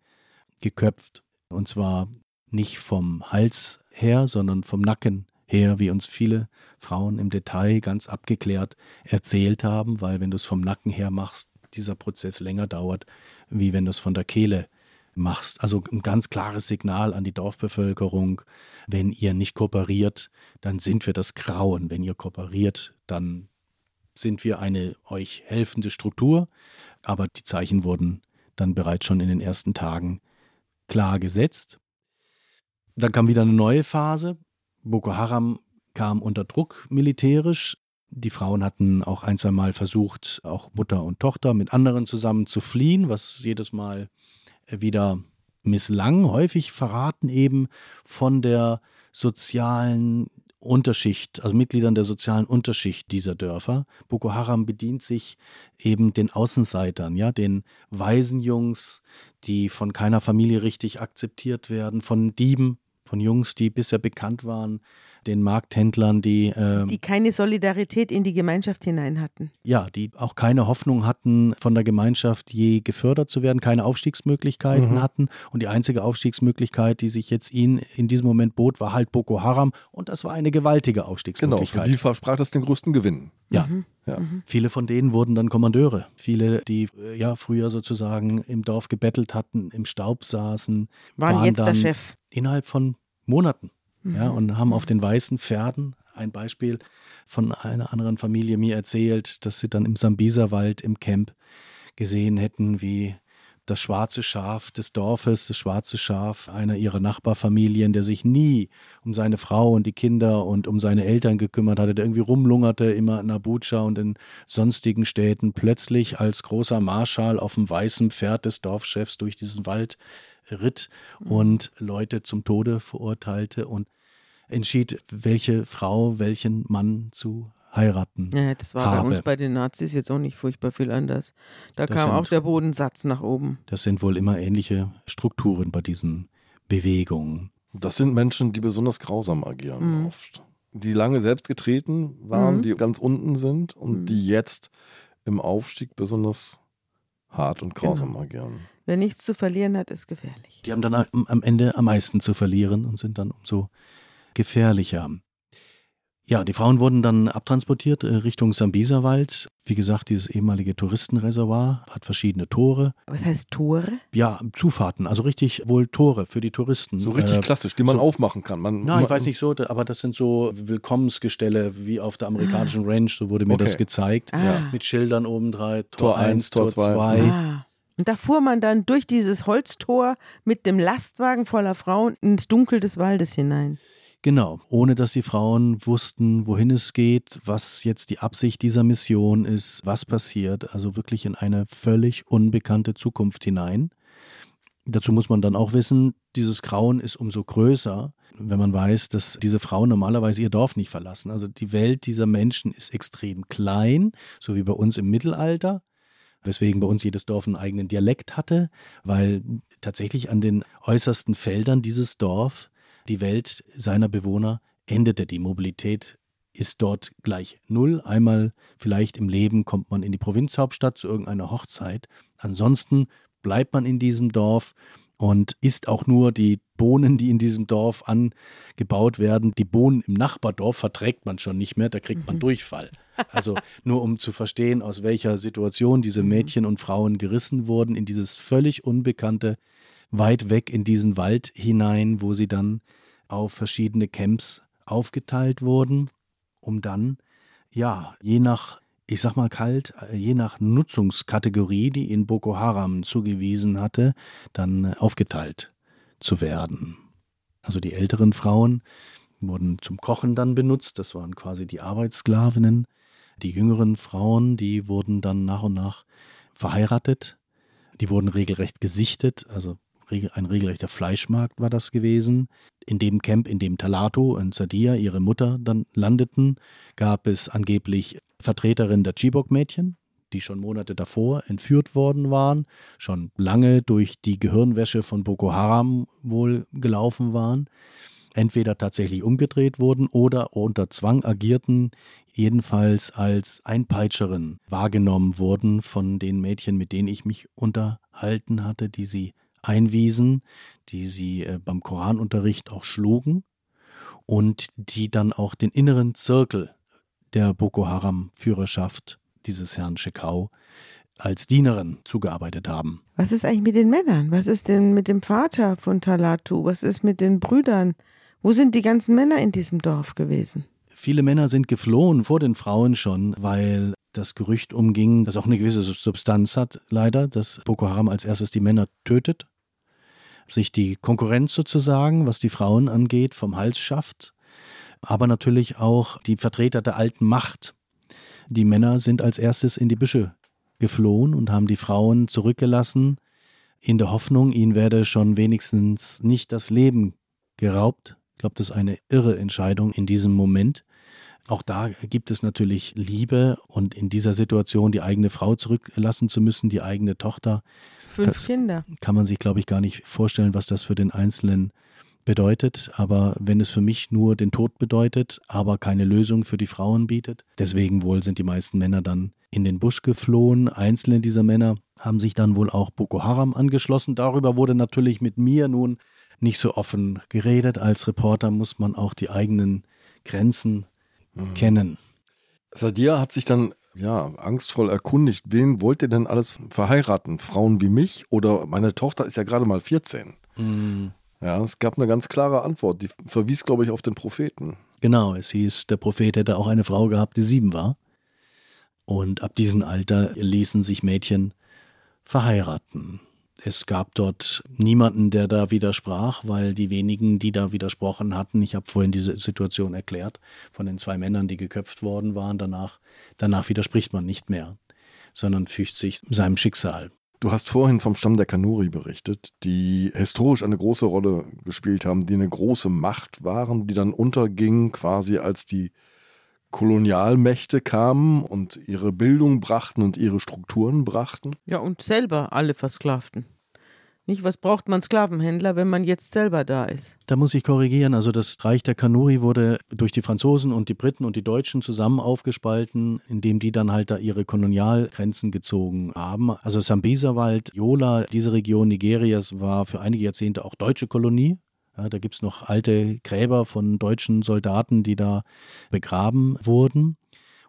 geköpft. Und zwar nicht vom Hals her, sondern vom Nacken her, wie uns viele Frauen im Detail ganz abgeklärt erzählt haben, weil wenn du es vom Nacken her machst, dieser Prozess länger dauert, wie wenn du es von der Kehle machst. Also ein ganz klares Signal an die Dorfbevölkerung, wenn ihr nicht kooperiert, dann sind wir das Grauen. Wenn ihr kooperiert, dann sind wir eine euch helfende Struktur. Aber die Zeichen wurden dann bereits schon in den ersten Tagen klar gesetzt. Dann kam wieder eine neue Phase. Boko Haram kam unter Druck militärisch. Die Frauen hatten auch ein, zwei Mal versucht, auch Mutter und Tochter mit anderen zusammen zu fliehen, was jedes Mal wieder misslang. Häufig verraten eben von der sozialen Unterschicht, also Mitgliedern der sozialen Unterschicht dieser Dörfer. Boko Haram bedient sich eben den Außenseitern, ja, den Waisenjungs, die von keiner Familie richtig akzeptiert werden, von Dieben, von Jungs, die bisher bekannt waren den Markthändlern, die. Äh, die keine Solidarität in die Gemeinschaft hinein hatten. Ja, die auch keine Hoffnung hatten, von der Gemeinschaft je gefördert zu werden, keine Aufstiegsmöglichkeiten mhm. hatten. Und die einzige Aufstiegsmöglichkeit, die sich jetzt ihnen in diesem Moment bot, war halt Boko Haram. Und das war eine gewaltige Aufstiegsmöglichkeit. Genau, für die versprach das den größten Gewinn. Ja. Mhm. Ja. Mhm. Viele von denen wurden dann Kommandeure. Viele, die äh, ja früher sozusagen im Dorf gebettelt hatten, im Staub saßen, waren, waren jetzt der Chef. Innerhalb von Monaten ja, mhm. und haben auf den weißen Pferden, ein Beispiel von einer anderen Familie mir erzählt, dass sie dann im Sambiserwald im Camp gesehen hätten, wie das schwarze Schaf des Dorfes, das schwarze Schaf einer ihrer Nachbarfamilien, der sich nie um seine Frau und die Kinder und um seine Eltern gekümmert hatte, der irgendwie rumlungerte, immer in Abuja und in sonstigen Städten, plötzlich als großer Marschall auf dem weißen Pferd des Dorfchefs durch diesen Wald ritt mhm. und Leute zum Tode verurteilte und entschied, welche Frau welchen Mann zu heiraten. Ja, das war habe. bei uns bei den Nazis jetzt auch nicht furchtbar viel anders. Da das kam sind, auch der Bodensatz nach oben. Das sind wohl immer ähnliche Strukturen bei diesen Bewegungen. Das sind Menschen, die besonders grausam agieren mhm. oft. Die lange selbst getreten waren, mhm. die ganz unten sind und mhm. die jetzt im Aufstieg besonders hart und grausam genau. agieren. Wer nichts zu verlieren hat, ist gefährlich. Die haben dann am Ende am meisten zu verlieren und sind dann umso gefährlicher. Ja, die Frauen wurden dann abtransportiert äh, Richtung Sambiserwald. Wie gesagt, dieses ehemalige Touristenreservoir hat verschiedene Tore. Was heißt Tore? Ja, Zufahrten, also richtig wohl Tore für die Touristen. So richtig äh, klassisch, die man so, aufmachen kann. Man, nein, ich weiß nicht so, aber das sind so Willkommensgestelle wie auf der amerikanischen ah. Range, so wurde mir okay. das gezeigt. Ah. Mit Schildern obendrein, Tor 1, Tor 2. Ah. Und da fuhr man dann durch dieses Holztor mit dem Lastwagen voller Frauen ins Dunkel des Waldes hinein. Genau, ohne dass die Frauen wussten, wohin es geht, was jetzt die Absicht dieser Mission ist, was passiert. Also wirklich in eine völlig unbekannte Zukunft hinein. Dazu muss man dann auch wissen, dieses Grauen ist umso größer, wenn man weiß, dass diese Frauen normalerweise ihr Dorf nicht verlassen. Also die Welt dieser Menschen ist extrem klein, so wie bei uns im Mittelalter weswegen bei uns jedes Dorf einen eigenen Dialekt hatte, weil tatsächlich an den äußersten Feldern dieses Dorf die Welt seiner Bewohner endete. Die Mobilität ist dort gleich null. Einmal vielleicht im Leben kommt man in die Provinzhauptstadt zu irgendeiner Hochzeit. Ansonsten bleibt man in diesem Dorf und isst auch nur die Bohnen, die in diesem Dorf angebaut werden. Die Bohnen im Nachbardorf verträgt man schon nicht mehr, da kriegt man mhm. Durchfall. Also nur um zu verstehen, aus welcher Situation diese Mhm. Mädchen und Frauen gerissen wurden in dieses völlig unbekannte, weit weg in diesen Wald hinein, wo sie dann auf verschiedene Camps aufgeteilt wurden, um dann, ja, je nach, ich sag mal kalt, je nach Nutzungskategorie, die ihnen Boko Haram zugewiesen hatte, dann aufgeteilt zu werden. Also die älteren Frauen wurden zum Kochen dann benutzt, das waren quasi die Arbeitssklavinnen. Die jüngeren Frauen, die wurden dann nach und nach verheiratet, die wurden regelrecht gesichtet, also ein regelrechter Fleischmarkt war das gewesen. In dem Camp, in dem Talato und Sadia, ihre Mutter, dann landeten, gab es angeblich Vertreterinnen der Chibok-Mädchen, die schon Monate davor entführt worden waren, schon lange durch die Gehirnwäsche von Boko Haram wohl gelaufen waren, entweder tatsächlich umgedreht wurden oder unter Zwang agierten, jedenfalls als Einpeitscherin wahrgenommen wurden von den Mädchen, mit denen ich mich unterhalten hatte, die sie einwiesen, die sie äh, beim Koranunterricht auch schlugen und die dann auch den inneren Zirkel der Boko Haram-Führerschaft dieses Herrn Shekau als Dienerin zugearbeitet haben. Was ist eigentlich mit den Männern? Was ist denn mit dem Vater von Talatu? Was ist mit den Brüdern? Wo sind die ganzen Männer in diesem Dorf gewesen? Viele Männer sind geflohen vor den Frauen schon, weil das Gerücht umging, das auch eine gewisse Substanz hat, leider, dass Boko Haram als erstes die Männer tötet, sich die Konkurrenz sozusagen, was die Frauen angeht, vom Hals schafft, aber natürlich auch die Vertreter der alten Macht. Die Männer sind als erstes in die Büsche geflohen und haben die Frauen zurückgelassen, in der Hoffnung, ihnen werde schon wenigstens nicht das Leben geraubt. Ich glaube, das ist eine irre Entscheidung in diesem Moment. Auch da gibt es natürlich Liebe und in dieser Situation die eigene Frau zurücklassen zu müssen, die eigene Tochter, Fünf Das- Kinder. kann man sich, glaube ich, gar nicht vorstellen, was das für den Einzelnen bedeutet. Aber wenn es für mich nur den Tod bedeutet, aber keine Lösung für die Frauen bietet, deswegen wohl sind die meisten Männer dann in den Busch geflohen. Einzelne dieser Männer haben sich dann wohl auch Boko Haram angeschlossen. Darüber wurde natürlich mit mir nun nicht so offen geredet. Als Reporter muss man auch die eigenen Grenzen kennen. Sadia hat sich dann ja angstvoll erkundigt, wen wollt ihr denn alles verheiraten? Frauen wie mich oder meine Tochter ist ja gerade mal 14. Ja, es gab eine ganz klare Antwort, die verwies, glaube ich, auf den Propheten. Genau, es hieß, der Prophet hätte auch eine Frau gehabt, die sieben war. Und ab diesem Alter ließen sich Mädchen verheiraten. Es gab dort niemanden, der da widersprach, weil die wenigen, die da widersprochen hatten, ich habe vorhin diese Situation erklärt, von den zwei Männern, die geköpft worden waren, danach, danach widerspricht man nicht mehr, sondern fügt sich seinem Schicksal. Du hast vorhin vom Stamm der Kanuri berichtet, die historisch eine große Rolle gespielt haben, die eine große Macht waren, die dann unterging quasi als die Kolonialmächte kamen und ihre Bildung brachten und ihre Strukturen brachten. Ja, und selber alle Versklavten. Nicht, was braucht man Sklavenhändler, wenn man jetzt selber da ist? Da muss ich korrigieren. Also das Reich der Kanuri wurde durch die Franzosen und die Briten und die Deutschen zusammen aufgespalten, indem die dann halt da ihre Kolonialgrenzen gezogen haben. Also Sambisa-Wald, Yola, diese Region Nigerias war für einige Jahrzehnte auch deutsche Kolonie. Ja, da gibt es noch alte Gräber von deutschen Soldaten, die da begraben wurden.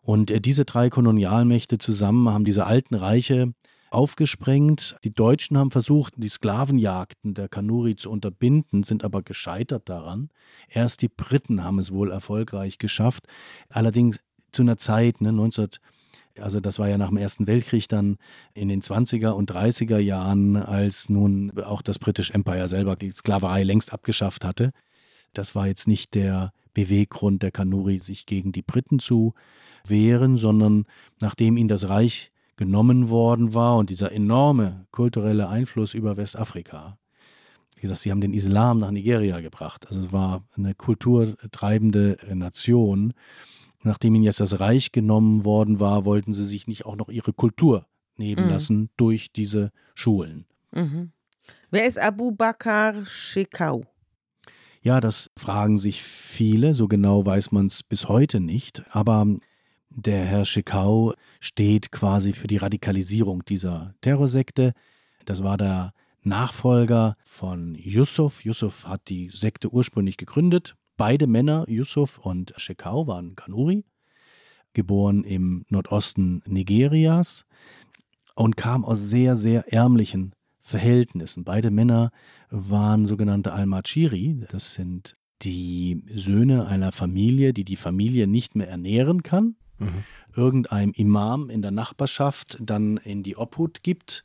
Und äh, diese drei Kolonialmächte zusammen haben diese alten Reiche aufgesprengt. Die Deutschen haben versucht, die Sklavenjagden der Kanuri zu unterbinden, sind aber gescheitert daran. Erst die Briten haben es wohl erfolgreich geschafft. Allerdings zu einer Zeit, ne, 19 also das war ja nach dem Ersten Weltkrieg dann in den 20er und 30er Jahren, als nun auch das British Empire selber die Sklaverei längst abgeschafft hatte. Das war jetzt nicht der Beweggrund der Kanuri, sich gegen die Briten zu wehren, sondern nachdem ihnen das Reich genommen worden war und dieser enorme kulturelle Einfluss über Westafrika. Wie gesagt, sie haben den Islam nach Nigeria gebracht. Also es war eine kulturtreibende Nation. Nachdem ihnen jetzt das Reich genommen worden war, wollten sie sich nicht auch noch ihre Kultur nehmen Mhm. lassen durch diese Schulen. Mhm. Wer ist Abu Bakr Shekau? Ja, das fragen sich viele. So genau weiß man es bis heute nicht. Aber der Herr Schekau steht quasi für die Radikalisierung dieser Terrorsekte. Das war der Nachfolger von Yusuf. Yusuf hat die Sekte ursprünglich gegründet. Beide Männer, Yusuf und Schekau, waren Kanuri. geboren im Nordosten Nigerias und kam aus sehr, sehr ärmlichen Verhältnissen. Beide Männer waren sogenannte Al-Machiri, das sind die Söhne einer Familie, die die Familie nicht mehr ernähren kann, mhm. irgendeinem Imam in der Nachbarschaft dann in die Obhut gibt.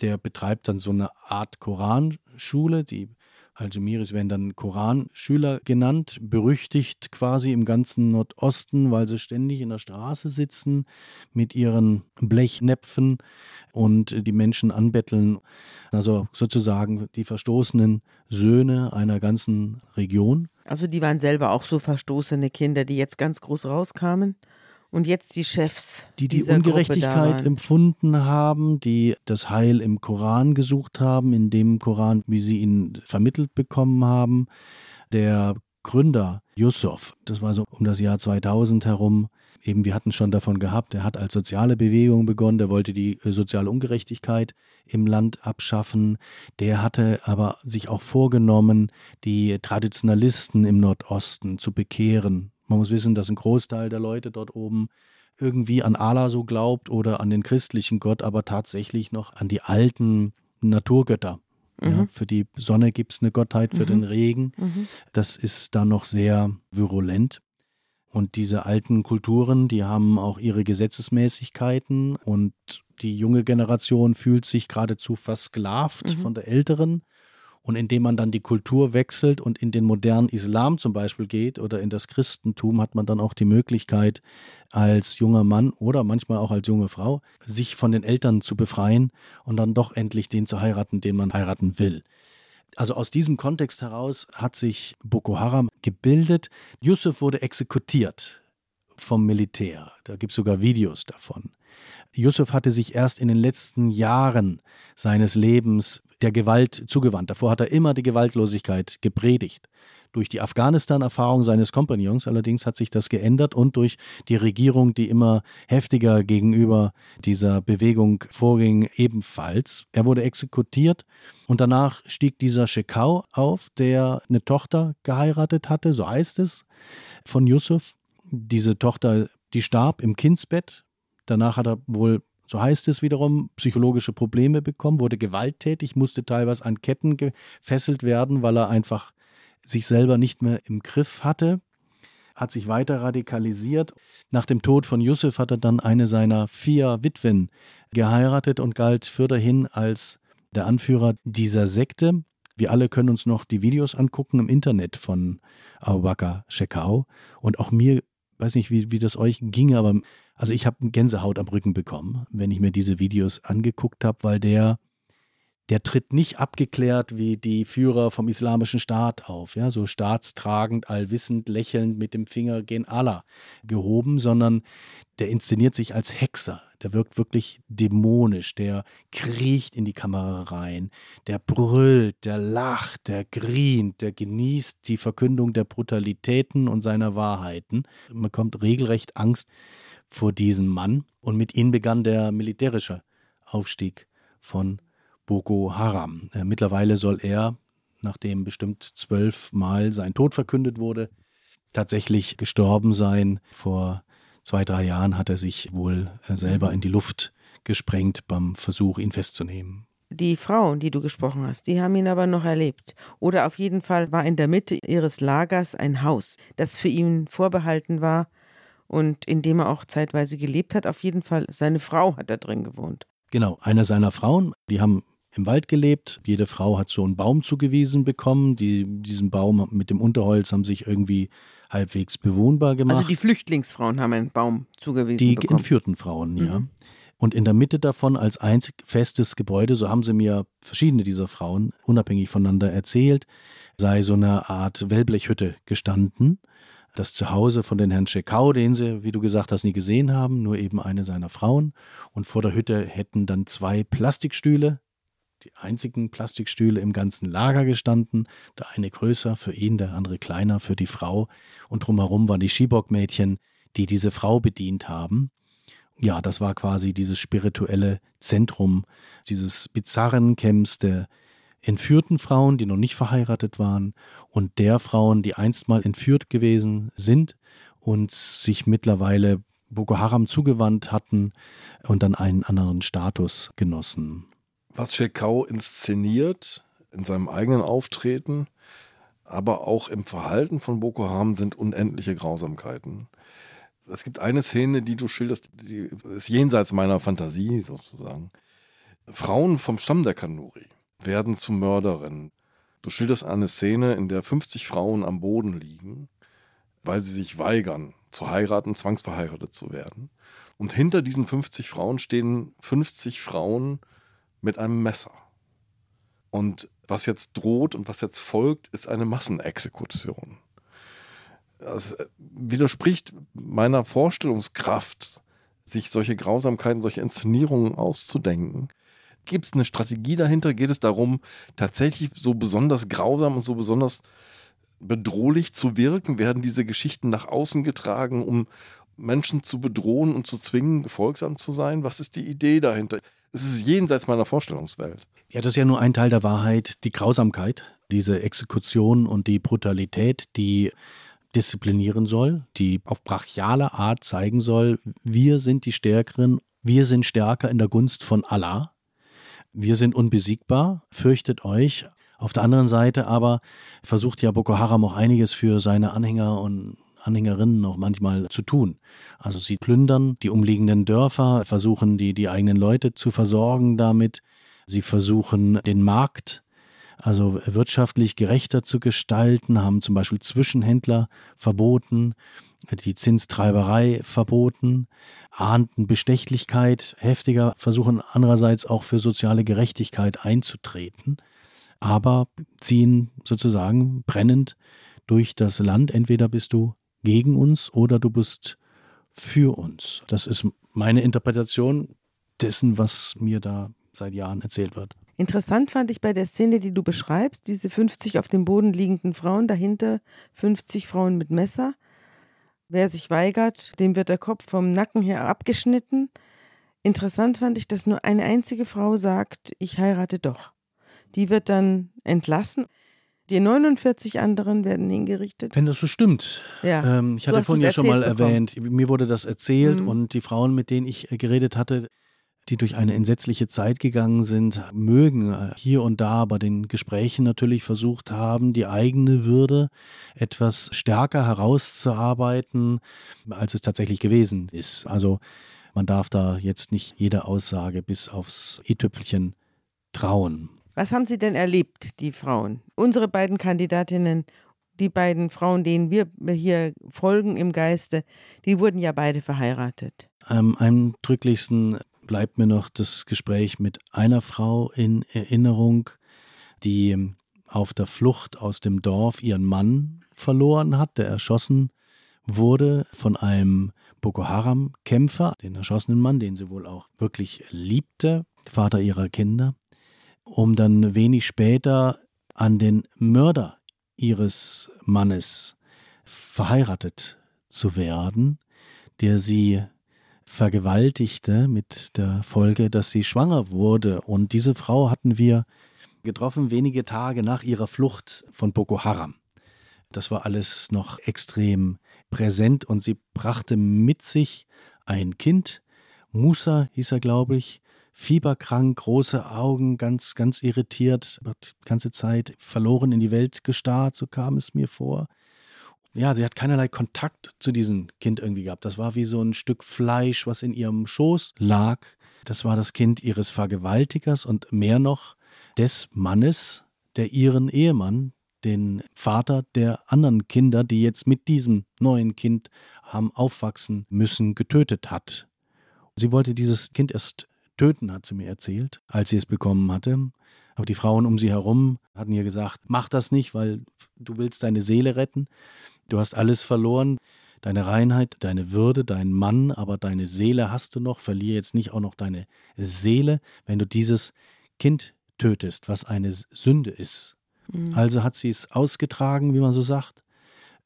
Der betreibt dann so eine Art Koranschule, die Al-Jamiris werden dann Koranschüler genannt, berüchtigt quasi im ganzen Nordosten, weil sie ständig in der Straße sitzen mit ihren Blechnäpfen und die Menschen anbetteln. Also sozusagen die verstoßenen Söhne einer ganzen Region. Also die waren selber auch so verstoßene Kinder, die jetzt ganz groß rauskamen? Und jetzt die Chefs. Die die Ungerechtigkeit empfunden haben, die das Heil im Koran gesucht haben, in dem Koran, wie sie ihn vermittelt bekommen haben. Der Gründer Yusuf, das war so um das Jahr 2000 herum, eben wir hatten schon davon gehabt, er hat als soziale Bewegung begonnen, der wollte die äh, soziale Ungerechtigkeit im Land abschaffen, der hatte aber sich auch vorgenommen, die Traditionalisten im Nordosten zu bekehren, man muss wissen, dass ein Großteil der Leute dort oben irgendwie an Allah so glaubt oder an den christlichen Gott, aber tatsächlich noch an die alten Naturgötter. Mhm. Ja, für die Sonne gibt es eine Gottheit, für mhm. den Regen. Mhm. Das ist da noch sehr virulent. Und diese alten Kulturen, die haben auch ihre Gesetzesmäßigkeiten und die junge Generation fühlt sich geradezu versklavt mhm. von der älteren. Und indem man dann die Kultur wechselt und in den modernen Islam zum Beispiel geht oder in das Christentum, hat man dann auch die Möglichkeit, als junger Mann oder manchmal auch als junge Frau, sich von den Eltern zu befreien und dann doch endlich den zu heiraten, den man heiraten will. Also aus diesem Kontext heraus hat sich Boko Haram gebildet. Yusuf wurde exekutiert vom Militär. Da gibt es sogar Videos davon. Yusuf hatte sich erst in den letzten Jahren seines Lebens der Gewalt zugewandt. Davor hat er immer die Gewaltlosigkeit gepredigt. Durch die Afghanistan-Erfahrung seines Kompagnons allerdings hat sich das geändert und durch die Regierung, die immer heftiger gegenüber dieser Bewegung vorging, ebenfalls. Er wurde exekutiert und danach stieg dieser Shekau auf, der eine Tochter geheiratet hatte, so heißt es, von Yusuf. Diese Tochter, die starb im Kindsbett. Danach hat er wohl so heißt es wiederum, psychologische Probleme bekommen, wurde gewalttätig, musste teilweise an Ketten gefesselt werden, weil er einfach sich selber nicht mehr im Griff hatte, hat sich weiter radikalisiert. Nach dem Tod von Yusuf hat er dann eine seiner vier Witwen geheiratet und galt fürderhin als der Anführer dieser Sekte. Wir alle können uns noch die Videos angucken im Internet von Abu Bakr Shekau. Und auch mir, weiß nicht, wie, wie das euch ging, aber also ich habe Gänsehaut am Rücken bekommen, wenn ich mir diese Videos angeguckt habe, weil der, der tritt nicht abgeklärt wie die Führer vom Islamischen Staat auf, ja, so staatstragend, allwissend, lächelnd mit dem Finger gen Allah gehoben, sondern der inszeniert sich als Hexer. Der wirkt wirklich dämonisch, der kriecht in die Kamera rein, der brüllt, der lacht, der grient, der genießt die Verkündung der Brutalitäten und seiner Wahrheiten. Man bekommt regelrecht Angst, vor diesem Mann und mit ihm begann der militärische Aufstieg von Boko Haram. Äh, mittlerweile soll er, nachdem bestimmt zwölfmal sein Tod verkündet wurde, tatsächlich gestorben sein. Vor zwei, drei Jahren hat er sich wohl äh, selber in die Luft gesprengt beim Versuch, ihn festzunehmen. Die Frauen, die du gesprochen hast, die haben ihn aber noch erlebt. Oder auf jeden Fall war in der Mitte ihres Lagers ein Haus, das für ihn vorbehalten war und in dem er auch zeitweise gelebt hat. Auf jeden Fall, seine Frau hat da drin gewohnt. Genau, eine seiner Frauen, die haben im Wald gelebt. Jede Frau hat so einen Baum zugewiesen bekommen. Die, diesen Baum mit dem Unterholz haben sich irgendwie halbwegs bewohnbar gemacht. Also die Flüchtlingsfrauen haben einen Baum zugewiesen die bekommen. Die entführten Frauen, ja. Mhm. Und in der Mitte davon als einzig festes Gebäude, so haben sie mir verschiedene dieser Frauen unabhängig voneinander erzählt, sei so eine Art Wellblechhütte gestanden das Zuhause von den Herrn Schekau, den sie, wie du gesagt hast, nie gesehen haben, nur eben eine seiner Frauen. Und vor der Hütte hätten dann zwei Plastikstühle, die einzigen Plastikstühle im ganzen Lager gestanden. Der eine größer für ihn, der andere kleiner für die Frau. Und drumherum waren die Schiebock-Mädchen, die diese Frau bedient haben. Ja, das war quasi dieses spirituelle Zentrum dieses bizarren Camps der entführten Frauen, die noch nicht verheiratet waren und der Frauen, die einst mal entführt gewesen sind und sich mittlerweile Boko Haram zugewandt hatten und dann einen anderen Status genossen. Was Shekau inszeniert in seinem eigenen Auftreten, aber auch im Verhalten von Boko Haram sind unendliche Grausamkeiten. Es gibt eine Szene, die du schilderst, die ist jenseits meiner Fantasie sozusagen. Frauen vom Stamm der Kanuri werden zu Mörderinnen. Du schilderst eine Szene, in der 50 Frauen am Boden liegen, weil sie sich weigern, zu heiraten, zwangsverheiratet zu werden. Und hinter diesen 50 Frauen stehen 50 Frauen mit einem Messer. Und was jetzt droht und was jetzt folgt, ist eine Massenexekution. Das widerspricht meiner Vorstellungskraft, sich solche Grausamkeiten, solche Inszenierungen auszudenken. Gibt es eine Strategie dahinter? Geht es darum, tatsächlich so besonders grausam und so besonders bedrohlich zu wirken? Werden diese Geschichten nach außen getragen, um Menschen zu bedrohen und zu zwingen, gefolgsam zu sein? Was ist die Idee dahinter? Es ist jenseits meiner Vorstellungswelt. Ja, das ist ja nur ein Teil der Wahrheit, die Grausamkeit, diese Exekution und die Brutalität, die disziplinieren soll, die auf brachiale Art zeigen soll, wir sind die Stärkeren, wir sind stärker in der Gunst von Allah, wir sind unbesiegbar, fürchtet euch. Auf der anderen Seite aber versucht ja Boko Haram auch einiges für seine Anhänger und Anhängerinnen auch manchmal zu tun. Also sie plündern die umliegenden Dörfer, versuchen die, die eigenen Leute zu versorgen damit. Sie versuchen den Markt also wirtschaftlich gerechter zu gestalten, haben zum Beispiel Zwischenhändler verboten, die Zinstreiberei verboten, ahnten Bestechlichkeit heftiger, versuchen andererseits auch für soziale Gerechtigkeit einzutreten, aber ziehen sozusagen brennend durch das Land. Entweder bist du gegen uns oder du bist für uns. Das ist meine Interpretation dessen, was mir da seit Jahren erzählt wird. Interessant fand ich bei der Szene, die du beschreibst, diese 50 auf dem Boden liegenden Frauen, dahinter 50 Frauen mit Messer. Wer sich weigert, dem wird der Kopf vom Nacken her abgeschnitten. Interessant fand ich, dass nur eine einzige Frau sagt, ich heirate doch. Die wird dann entlassen. Die 49 anderen werden hingerichtet. Wenn das so stimmt. Ja. Ähm, ich hatte vorhin ja schon mal bekommen. erwähnt, mir wurde das erzählt Mhm. und die Frauen, mit denen ich äh, geredet hatte, die durch eine entsetzliche Zeit gegangen sind, mögen äh, hier und da bei den Gesprächen natürlich versucht haben, die eigene Würde etwas stärker herauszuarbeiten, als es tatsächlich gewesen ist. Also man darf da jetzt nicht jede Aussage bis aufs i-Tüpfelchen trauen. Was haben Sie denn erlebt, die Frauen? Unsere beiden Kandidatinnen, die beiden Frauen, denen wir hier folgen im Geiste, die wurden ja beide verheiratet. Am eindrücklichsten bleibt mir noch das Gespräch mit einer Frau in Erinnerung, die auf der Flucht aus dem Dorf ihren Mann verloren hat, der erschossen wurde von einem Boko Haram-Kämpfer, den erschossenen Mann, den sie wohl auch wirklich liebte, Vater ihrer Kinder, um dann wenig später an den Mörder ihres Mannes verheiratet zu werden, der sie vergewaltigte mit der Folge, dass sie schwanger wurde. Und diese Frau hatten wir getroffen wenige Tage nach ihrer Flucht von Boko Haram. Das war alles noch extrem präsent und sie brachte mit sich ein Kind. Musa hieß er, glaube ich, fieberkrank, große Augen, ganz, ganz irritiert, hat die ganze Zeit verloren in die Welt gestarrt, so kam es mir vor ja, sie hat keinerlei Kontakt zu diesem Kind irgendwie gehabt. Das war wie so ein Stück Fleisch, was in ihrem Schoß lag. Das war das Kind ihres Vergewaltigers und mehr noch des Mannes, der ihren Ehemann, den Vater der anderen Kinder, die jetzt mit diesem neuen Kind haben aufwachsen müssen, getötet hat. Sie wollte dieses Kind erst töten, hat sie mir erzählt, als sie es bekommen hatte. Aber die Frauen um sie herum hatten ihr gesagt, mach das nicht, weil du willst deine Seele retten. Du hast alles verloren, deine Reinheit, deine Würde, deinen Mann, aber deine Seele hast du noch. Verliere jetzt nicht auch noch deine Seele, wenn du dieses Kind tötest, was eine Sünde ist. Mhm. Also hat sie es ausgetragen, wie man so sagt.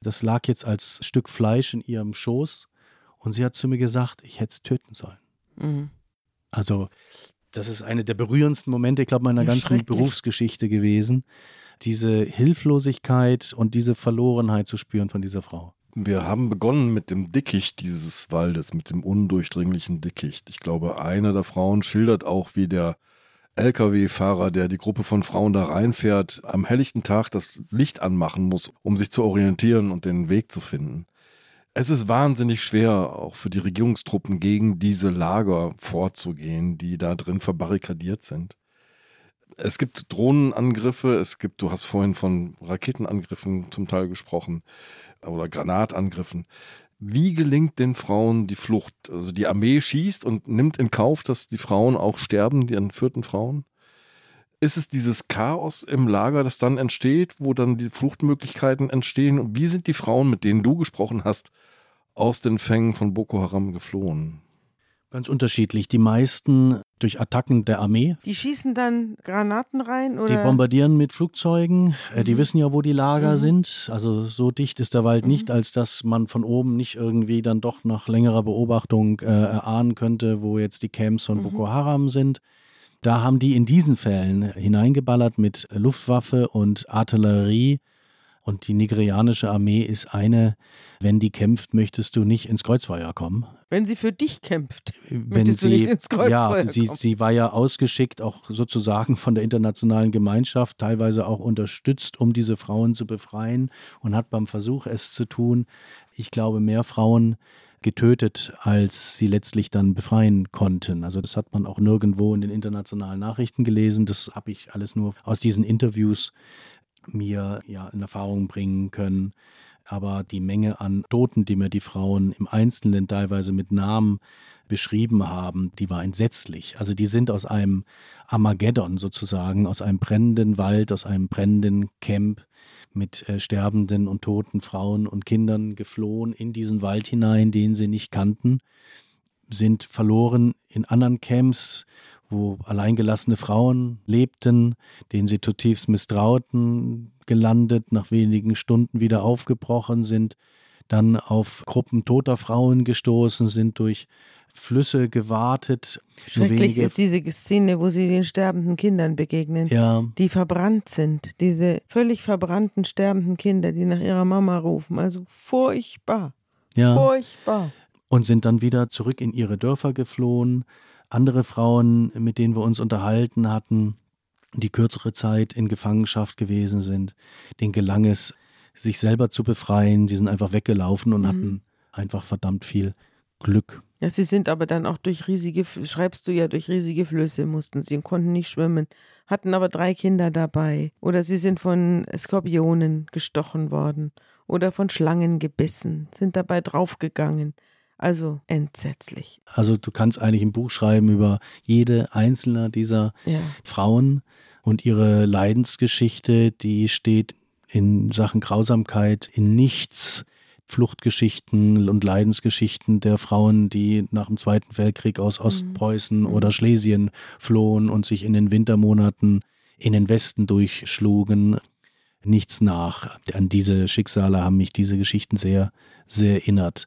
Das lag jetzt als Stück Fleisch in ihrem Schoß und sie hat zu mir gesagt, ich hätte es töten sollen. Mhm. Also, das ist einer der berührendsten Momente, ich glaube, meiner ganzen. Berufsgeschichte gewesen. Diese Hilflosigkeit und diese Verlorenheit zu spüren von dieser Frau. Wir haben begonnen mit dem Dickicht dieses Waldes, mit dem undurchdringlichen Dickicht. Ich glaube, eine der Frauen schildert auch, wie der Lkw-Fahrer, der die Gruppe von Frauen da reinfährt, am helllichten Tag das Licht anmachen muss, um sich zu orientieren und den Weg zu finden. Es ist wahnsinnig schwer, auch für die Regierungstruppen gegen diese Lager vorzugehen, die da drin verbarrikadiert sind. Es gibt Drohnenangriffe, es gibt, du hast vorhin von Raketenangriffen zum Teil gesprochen oder Granatangriffen. Wie gelingt den Frauen die Flucht? Also die Armee schießt und nimmt in Kauf, dass die Frauen auch sterben, die entführten Frauen? Ist es dieses Chaos im Lager, das dann entsteht, wo dann die Fluchtmöglichkeiten entstehen? Und wie sind die Frauen, mit denen du gesprochen hast, aus den Fängen von Boko Haram geflohen? Ganz unterschiedlich. Die meisten durch Attacken der Armee. Die schießen dann Granaten rein oder? Die bombardieren mit Flugzeugen. Äh, Die Mhm. wissen ja, wo die Lager Mhm. sind. Also so dicht ist der Wald Mhm. nicht, als dass man von oben nicht irgendwie dann doch nach längerer Beobachtung äh, erahnen könnte, wo jetzt die Camps von Mhm. Boko Haram sind. Da haben die in diesen Fällen hineingeballert mit Luftwaffe und Artillerie. Und die nigerianische Armee ist eine, wenn die kämpft, möchtest du nicht ins Kreuzfeuer kommen. Wenn sie für dich kämpft. wenn Möchtest du sie, nicht ins Kreuzfeuer ja, sie, kommen? sie war ja ausgeschickt, auch sozusagen von der internationalen Gemeinschaft, teilweise auch unterstützt, um diese Frauen zu befreien und hat beim Versuch, es zu tun, ich glaube, mehr Frauen getötet, als sie letztlich dann befreien konnten. Also das hat man auch nirgendwo in den internationalen Nachrichten gelesen. Das habe ich alles nur aus diesen Interviews mir ja in Erfahrung bringen können. Aber die Menge an Toten, die mir die Frauen im Einzelnen teilweise mit Namen beschrieben haben, die war entsetzlich. Also die sind aus einem Armageddon sozusagen, aus einem brennenden Wald, aus einem brennenden Camp mit äh, sterbenden und toten Frauen und Kindern geflohen in diesen Wald hinein, den sie nicht kannten, sind verloren in anderen Camps, wo alleingelassene Frauen lebten, denen sie zutiefst misstrauten, gelandet, nach wenigen Stunden wieder aufgebrochen sind, dann auf Gruppen toter Frauen gestoßen, sind durch Flüsse gewartet. Schrecklich ist diese Szene, wo sie den sterbenden Kindern begegnen, Ja, die verbrannt sind. Diese völlig verbrannten, sterbenden Kinder, die nach ihrer Mama rufen. Also furchtbar. ja. Furchtbar. Und sind dann wieder zurück in ihre Dörfer geflohen. Andere Frauen, mit denen wir uns unterhalten hatten, die kürzere Zeit in Gefangenschaft gewesen sind, denen gelang es, sich selber zu befreien. Die sind einfach weggelaufen und Mhm. hatten einfach verdammt viel Glück. Ja, sie sind aber dann auch durch riesige, schreibst du ja, durch riesige Flüsse mussten sie und konnten nicht schwimmen, hatten aber drei Kinder dabei. Oder sie sind von Skorpionen gestochen worden oder von Schlangen gebissen, sind dabei draufgegangen. Also entsetzlich. Also du kannst eigentlich ein Buch schreiben über jede einzelne dieser Ja. Frauen und ihre Leidensgeschichte, die steht in Sachen Grausamkeit in nichts. Fluchtgeschichten und Leidensgeschichten der Frauen, die nach dem Zweiten Weltkrieg aus Ostpreußen Mhm. oder Schlesien flohen und sich in den Wintermonaten in den Westen durchschlugen. Nichts nach. An diese Schicksale haben mich diese Geschichten sehr, sehr erinnert.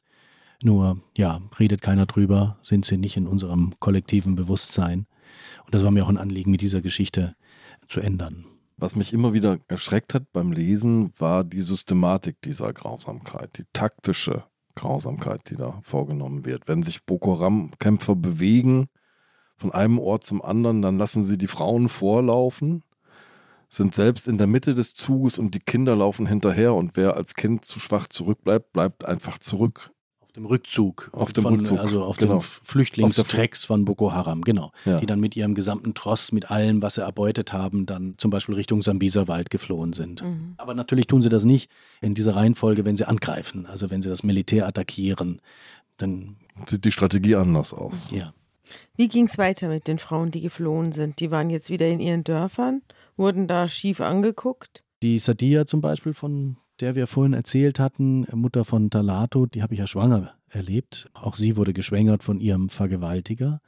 Nur, ja, redet keiner drüber, sind sie nicht in unserem kollektiven Bewusstsein. Und das war mir auch ein Anliegen, mit dieser Geschichte zu ändern. Was mich immer wieder erschreckt hat beim Lesen, war die Systematik dieser Grausamkeit, die taktische Grausamkeit, die da vorgenommen wird. Wenn sich Boko Haram-Kämpfer bewegen von einem Ort zum anderen, dann lassen sie die Frauen vorlaufen, sind selbst in der Mitte des Zuges und die Kinder laufen hinterher und wer als Kind zu schwach zurückbleibt, bleibt einfach zurück. Auf dem Rückzug. Auf dem von, Rückzug, Also auf genau. dem Flüchtlingstrecks von Boko Haram, genau. Ja. Die dann mit ihrem gesamten Tross, mit allem, was sie erbeutet haben, dann zum Beispiel Richtung Sambiserwald geflohen sind. Mhm. Aber natürlich tun sie das nicht in dieser Reihenfolge, wenn sie angreifen, also wenn sie das Militär attackieren. Dann, Sieht die Strategie anders aus. ja. Wie ging es weiter mit den Frauen, die geflohen sind? Die waren jetzt wieder in ihren Dörfern, wurden da schief angeguckt. Die Sadia zum Beispiel, von der wir vorhin erzählt hatten, Mutter von Talato, die habe ich ja schwanger erlebt. Auch sie wurde geschwängert von ihrem Vergewaltiger,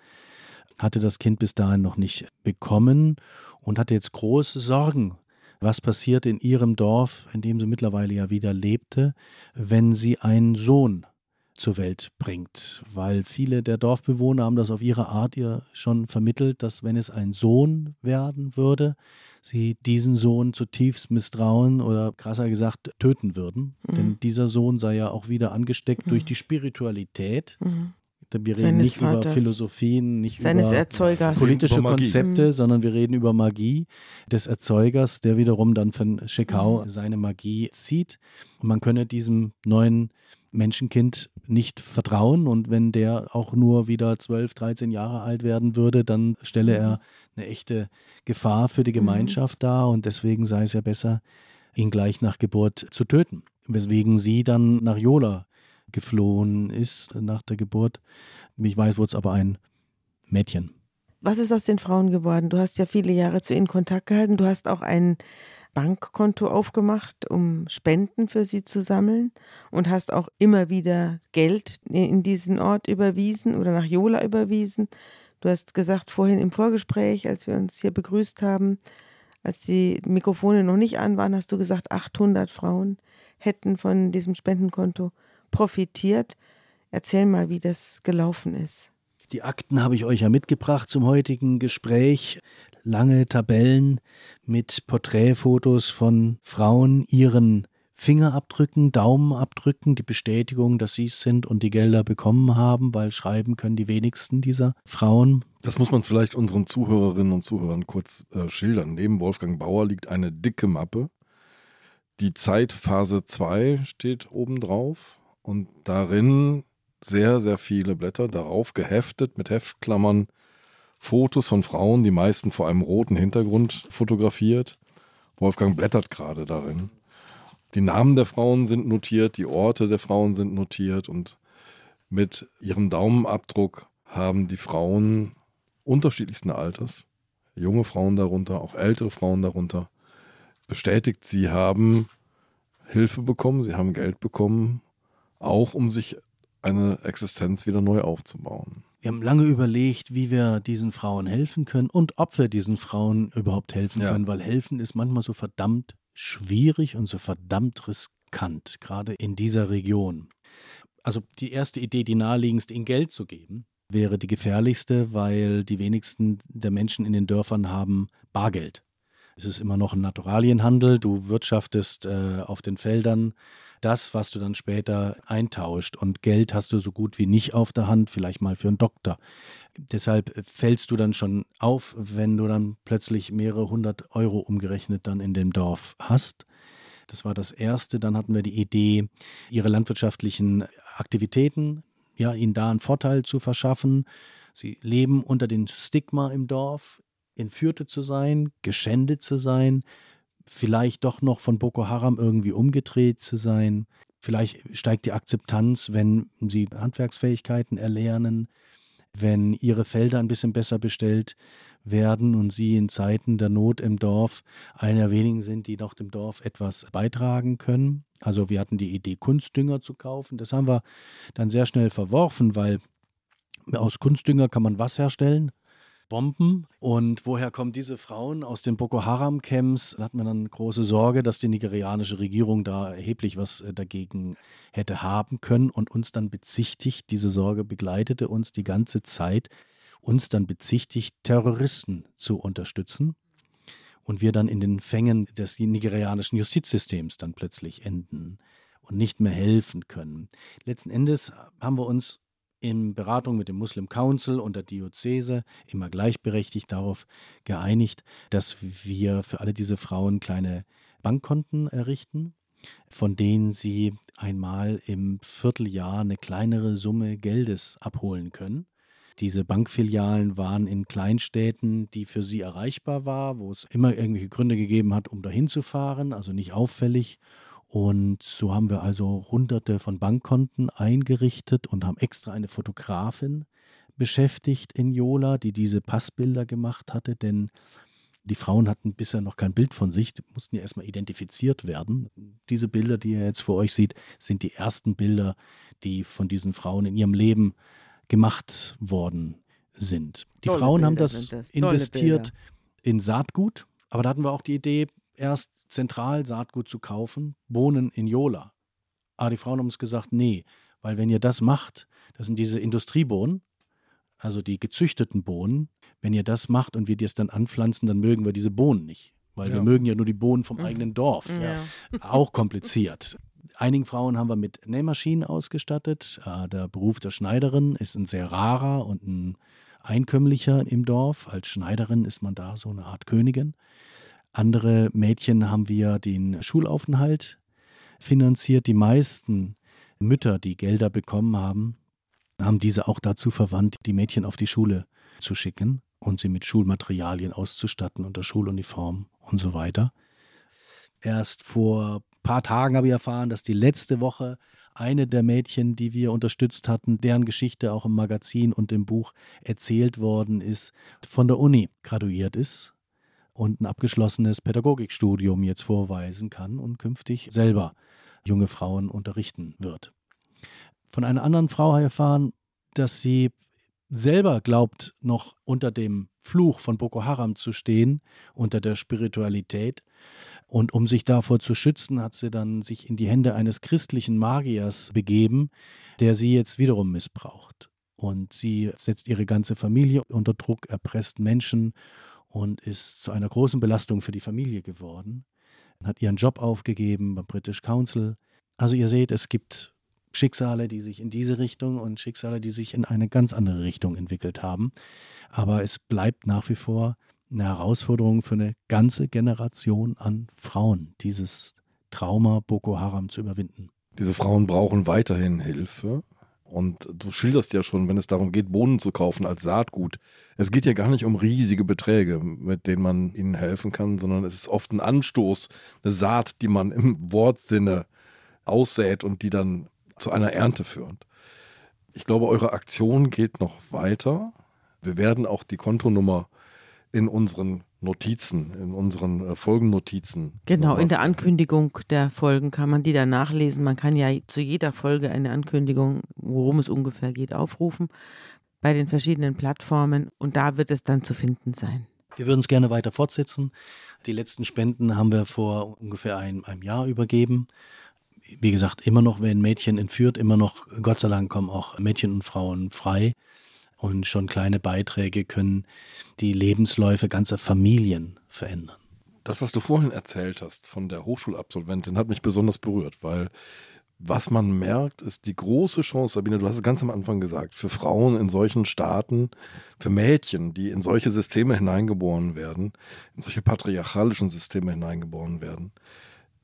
hatte das Kind bis dahin noch nicht bekommen und hatte jetzt große Sorgen. Was passiert in ihrem Dorf, in dem sie mittlerweile ja wieder lebte, wenn sie einen Sohn zur Welt bringt, weil viele der Dorfbewohner haben das auf ihre Art ihr schon vermittelt, dass wenn es ein Sohn werden würde, sie diesen Sohn zutiefst misstrauen oder krasser gesagt töten würden. Mhm. Denn dieser Sohn sei ja auch wieder angesteckt mhm. durch die Spiritualität. Mhm. Wir reden nicht Vaters. über Philosophien, nicht Seines über Erzeugers. politische über Konzepte, mhm. sondern wir reden über Magie des Erzeugers, der wiederum dann von Shekau mhm. seine Magie zieht. Und man könne diesem neuen Menschenkind nicht vertrauen und wenn der auch nur wieder 12, 13 Jahre alt werden würde, dann stelle er mhm. eine echte Gefahr für die mhm. Gemeinschaft mhm. dar und deswegen sei es ja besser, ihn gleich nach Geburt zu töten. Weswegen sie dann nach Jola geflohen ist nach der Geburt. Ich weiß, wurde es aber ein Mädchen. Was ist aus den Frauen geworden? Du hast ja viele Jahre zu ihnen Kontakt gehalten. Du hast auch einen Bankkonto aufgemacht, um Spenden für sie zu sammeln und hast auch immer wieder Geld in diesen Ort überwiesen oder nach Jola überwiesen. Du hast gesagt vorhin im Vorgespräch, als wir uns hier begrüßt haben, als die Mikrofone noch nicht an waren, hast du gesagt, 800 Frauen hätten von diesem Spendenkonto profitiert. Erzähl mal, wie das gelaufen ist. Die Akten habe ich euch ja mitgebracht zum heutigen Gespräch lange Tabellen mit Porträtfotos von Frauen, ihren Fingerabdrücken, Daumenabdrücken, die Bestätigung, dass sie es sind und die Gelder bekommen haben, weil schreiben können die wenigsten dieser Frauen. Das muss man vielleicht unseren Zuhörerinnen und Zuhörern kurz äh, schildern. Neben Wolfgang Bauer liegt eine dicke Mappe. Die Zeitphase 2 steht oben drauf und darin sehr, sehr viele Blätter, darauf geheftet mit Heftklammern Fotos von Frauen, die meisten vor einem roten Hintergrund fotografiert. Wolfgang blättert gerade darin. Die Namen der Frauen sind notiert, die Orte der Frauen sind notiert und mit ihrem Daumenabdruck haben die Frauen unterschiedlichsten Alters, junge Frauen darunter, auch ältere Frauen darunter, bestätigt, sie haben Hilfe bekommen, sie haben Geld bekommen, auch um sich eine Existenz wieder neu aufzubauen. Wir haben lange überlegt, wie wir diesen Frauen helfen können und ob wir diesen Frauen überhaupt helfen ja. können, weil helfen ist manchmal so verdammt schwierig und so verdammt riskant, gerade in dieser Region. Also die erste Idee, die naheliegendste, ihnen Geld zu geben, wäre die gefährlichste, weil die wenigsten der Menschen in den Dörfern haben Bargeld. Es ist immer noch ein Naturalienhandel, du wirtschaftest äh, auf den Feldern das, was du dann später eintauscht. Und Geld hast du so gut wie nicht auf der Hand, vielleicht mal für einen Doktor. Deshalb fällst du dann schon auf, wenn du dann plötzlich mehrere hundert Euro umgerechnet dann in dem Dorf hast. Das war das Erste. Dann hatten wir die Idee, ihre landwirtschaftlichen Aktivitäten, ja, ihnen da einen Vorteil zu verschaffen. Sie leben unter dem Stigma im Dorf, entführte zu sein, geschändet zu sein, vielleicht doch noch von Boko Haram irgendwie umgedreht zu sein. Vielleicht steigt die Akzeptanz, wenn sie Handwerksfähigkeiten erlernen, wenn ihre Felder ein bisschen besser bestellt werden und sie in Zeiten der Not im Dorf einer wenigen sind, die noch dem Dorf etwas beitragen können. Also wir hatten die Idee, Kunstdünger zu kaufen. Das haben wir dann sehr schnell verworfen, weil aus Kunstdünger kann man was herstellen? Bomben. Und woher kommen diese Frauen aus den Boko Haram-Camps? Da hat man dann große Sorge, dass die nigerianische Regierung da erheblich was äh, dagegen hätte haben können und uns dann bezichtigt, diese Sorge begleitete uns die ganze Zeit, uns dann bezichtigt, Terroristen zu unterstützen. Und wir dann in den Fängen des nigerianischen Justizsystems dann plötzlich enden und nicht mehr helfen können. Letzten Endes haben wir uns in Beratung mit dem Muslim Council und der Diözese immer gleichberechtigt darauf geeinigt, dass wir für alle diese Frauen kleine Bankkonten errichten, von denen sie einmal im Vierteljahr eine kleinere Summe Geldes abholen können. Diese Bankfilialen waren in Kleinstädten, die für sie erreichbar war, wo es immer irgendwelche Gründe gegeben hat, um dahin zu fahren, also nicht auffällig. Und so haben wir also hunderte von Bankkonten eingerichtet und haben extra eine Fotografin beschäftigt in Jola, die diese Passbilder gemacht hatte, denn die Frauen hatten bisher noch kein Bild von sich, mussten ja erstmal identifiziert werden. Diese Bilder, die ihr jetzt vor euch seht, sind die ersten Bilder, die von diesen Frauen in ihrem Leben gemacht worden sind. Die Tolle Frauen Bilder haben das, das. investiert in Saatgut, aber da hatten wir auch die Idee, erst zentral Saatgut zu kaufen, Bohnen in Jola. Aber die Frauen haben uns gesagt, nee, Weil wenn ihr das macht, das sind diese Industriebohnen, also die gezüchteten Bohnen, wenn ihr das macht und wir das dann anpflanzen, dann mögen wir diese Bohnen nicht. Weil ja. wir mögen ja nur die Bohnen vom mhm. eigenen Dorf. Ja. Auch kompliziert. Einigen Frauen haben wir mit Nähmaschinen ausgestattet. Äh, der Beruf der Schneiderin ist ein sehr rarer und ein einkömmlicher im Dorf. Als Schneiderin ist man da so eine Art Königin. Andere Mädchen haben wir den Schulaufenthalt finanziert. Die meisten Mütter, die Gelder bekommen haben, haben diese auch dazu verwandt, die Mädchen auf die Schule zu schicken und sie mit Schulmaterialien auszustatten unter Schuluniform und so weiter. Erst vor ein paar Tagen habe ich erfahren, dass die letzte Woche eine der Mädchen, die wir unterstützt hatten, deren Geschichte auch im Magazin und im Buch erzählt worden ist, von der Uni graduiert ist und ein abgeschlossenes Pädagogikstudium jetzt vorweisen kann und künftig selber junge Frauen unterrichten wird. Von einer anderen Frau habe ich erfahren, dass sie selber glaubt, noch unter dem Fluch von Boko Haram zu stehen, unter der Spiritualität. Und um sich davor zu schützen, hat sie dann sich in die Hände eines christlichen Magiers begeben, der sie jetzt wiederum missbraucht. Und sie setzt ihre ganze Familie unter Druck, erpresst Menschen und ist zu einer großen Belastung für die Familie geworden. Hat ihren Job aufgegeben beim British Council. Also ihr seht, es gibt Schicksale, die sich in diese Richtung und Schicksale, die sich in eine ganz andere Richtung entwickelt haben. Aber es bleibt nach wie vor eine Herausforderung für eine ganze Generation an Frauen, dieses Trauma Boko Haram zu überwinden. Diese Frauen brauchen weiterhin Hilfe. Und du schilderst ja schon, wenn es darum geht, Bohnen zu kaufen als Saatgut. Es geht ja gar nicht um riesige Beträge, mit denen man ihnen helfen kann, sondern es ist oft ein Anstoß, eine Saat, die man im Wortsinne aussät und die dann zu einer Ernte führt. Ich glaube, eure Aktion geht noch weiter. Wir werden auch die Kontonummer in unseren Notizen, in unseren äh, Folgennotizen. Genau, in der Ankündigung der Folgen kann man die dann nachlesen. Man kann ja zu jeder Folge eine Ankündigung, worum es ungefähr geht, aufrufen bei den verschiedenen Plattformen und da wird es dann zu finden sein. Wir würden es gerne weiter fortsetzen. Die letzten Spenden haben wir vor ungefähr einem, einem Jahr übergeben. Wie gesagt, immer noch werden Mädchen entführt, immer noch, Gott sei Dank, kommen auch Mädchen und Frauen frei. Und schon kleine Beiträge können die Lebensläufe ganzer Familien verändern. Das, was du vorhin erzählt hast von der Hochschulabsolventin, hat mich besonders berührt, weil was man merkt, ist die große Chance, Sabine, du hast es ganz am Anfang gesagt, für Frauen in solchen Staaten, für Mädchen, die in solche Systeme hineingeboren werden, in solche patriarchalischen Systeme hineingeboren werden,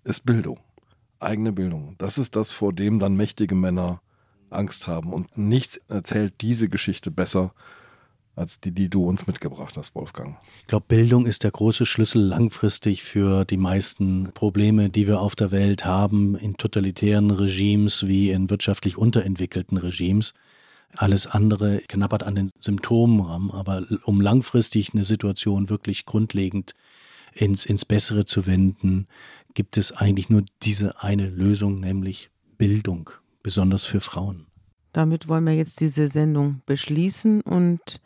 ist Bildung, eigene Bildung. Das ist das, vor dem dann mächtige Männer Angst haben. Und nichts erzählt diese Geschichte besser als die, die du uns mitgebracht hast, Wolfgang. Ich glaube, Bildung ist der große Schlüssel langfristig für die meisten Probleme, die wir auf der Welt haben, in totalitären Regimes wie in wirtschaftlich unterentwickelten Regimes. Alles andere knappert an den Symptomen aber um langfristig eine Situation wirklich grundlegend ins, ins Bessere zu wenden, gibt es eigentlich nur diese eine Lösung, nämlich Bildung besonders für Frauen. Damit wollen wir jetzt diese Sendung beschließen und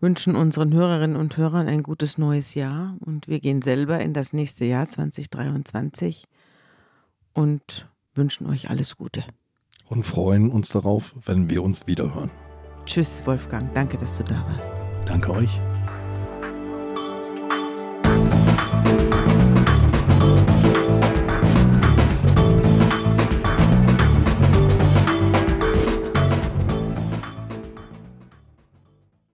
wünschen unseren Hörerinnen und Hörern ein gutes neues Jahr und wir gehen selber in das nächste Jahr 2023 und wünschen euch alles Gute. Und freuen uns darauf, wenn wir uns wiederhören. Tschüss, Wolfgang. Danke, dass du da warst. Danke euch.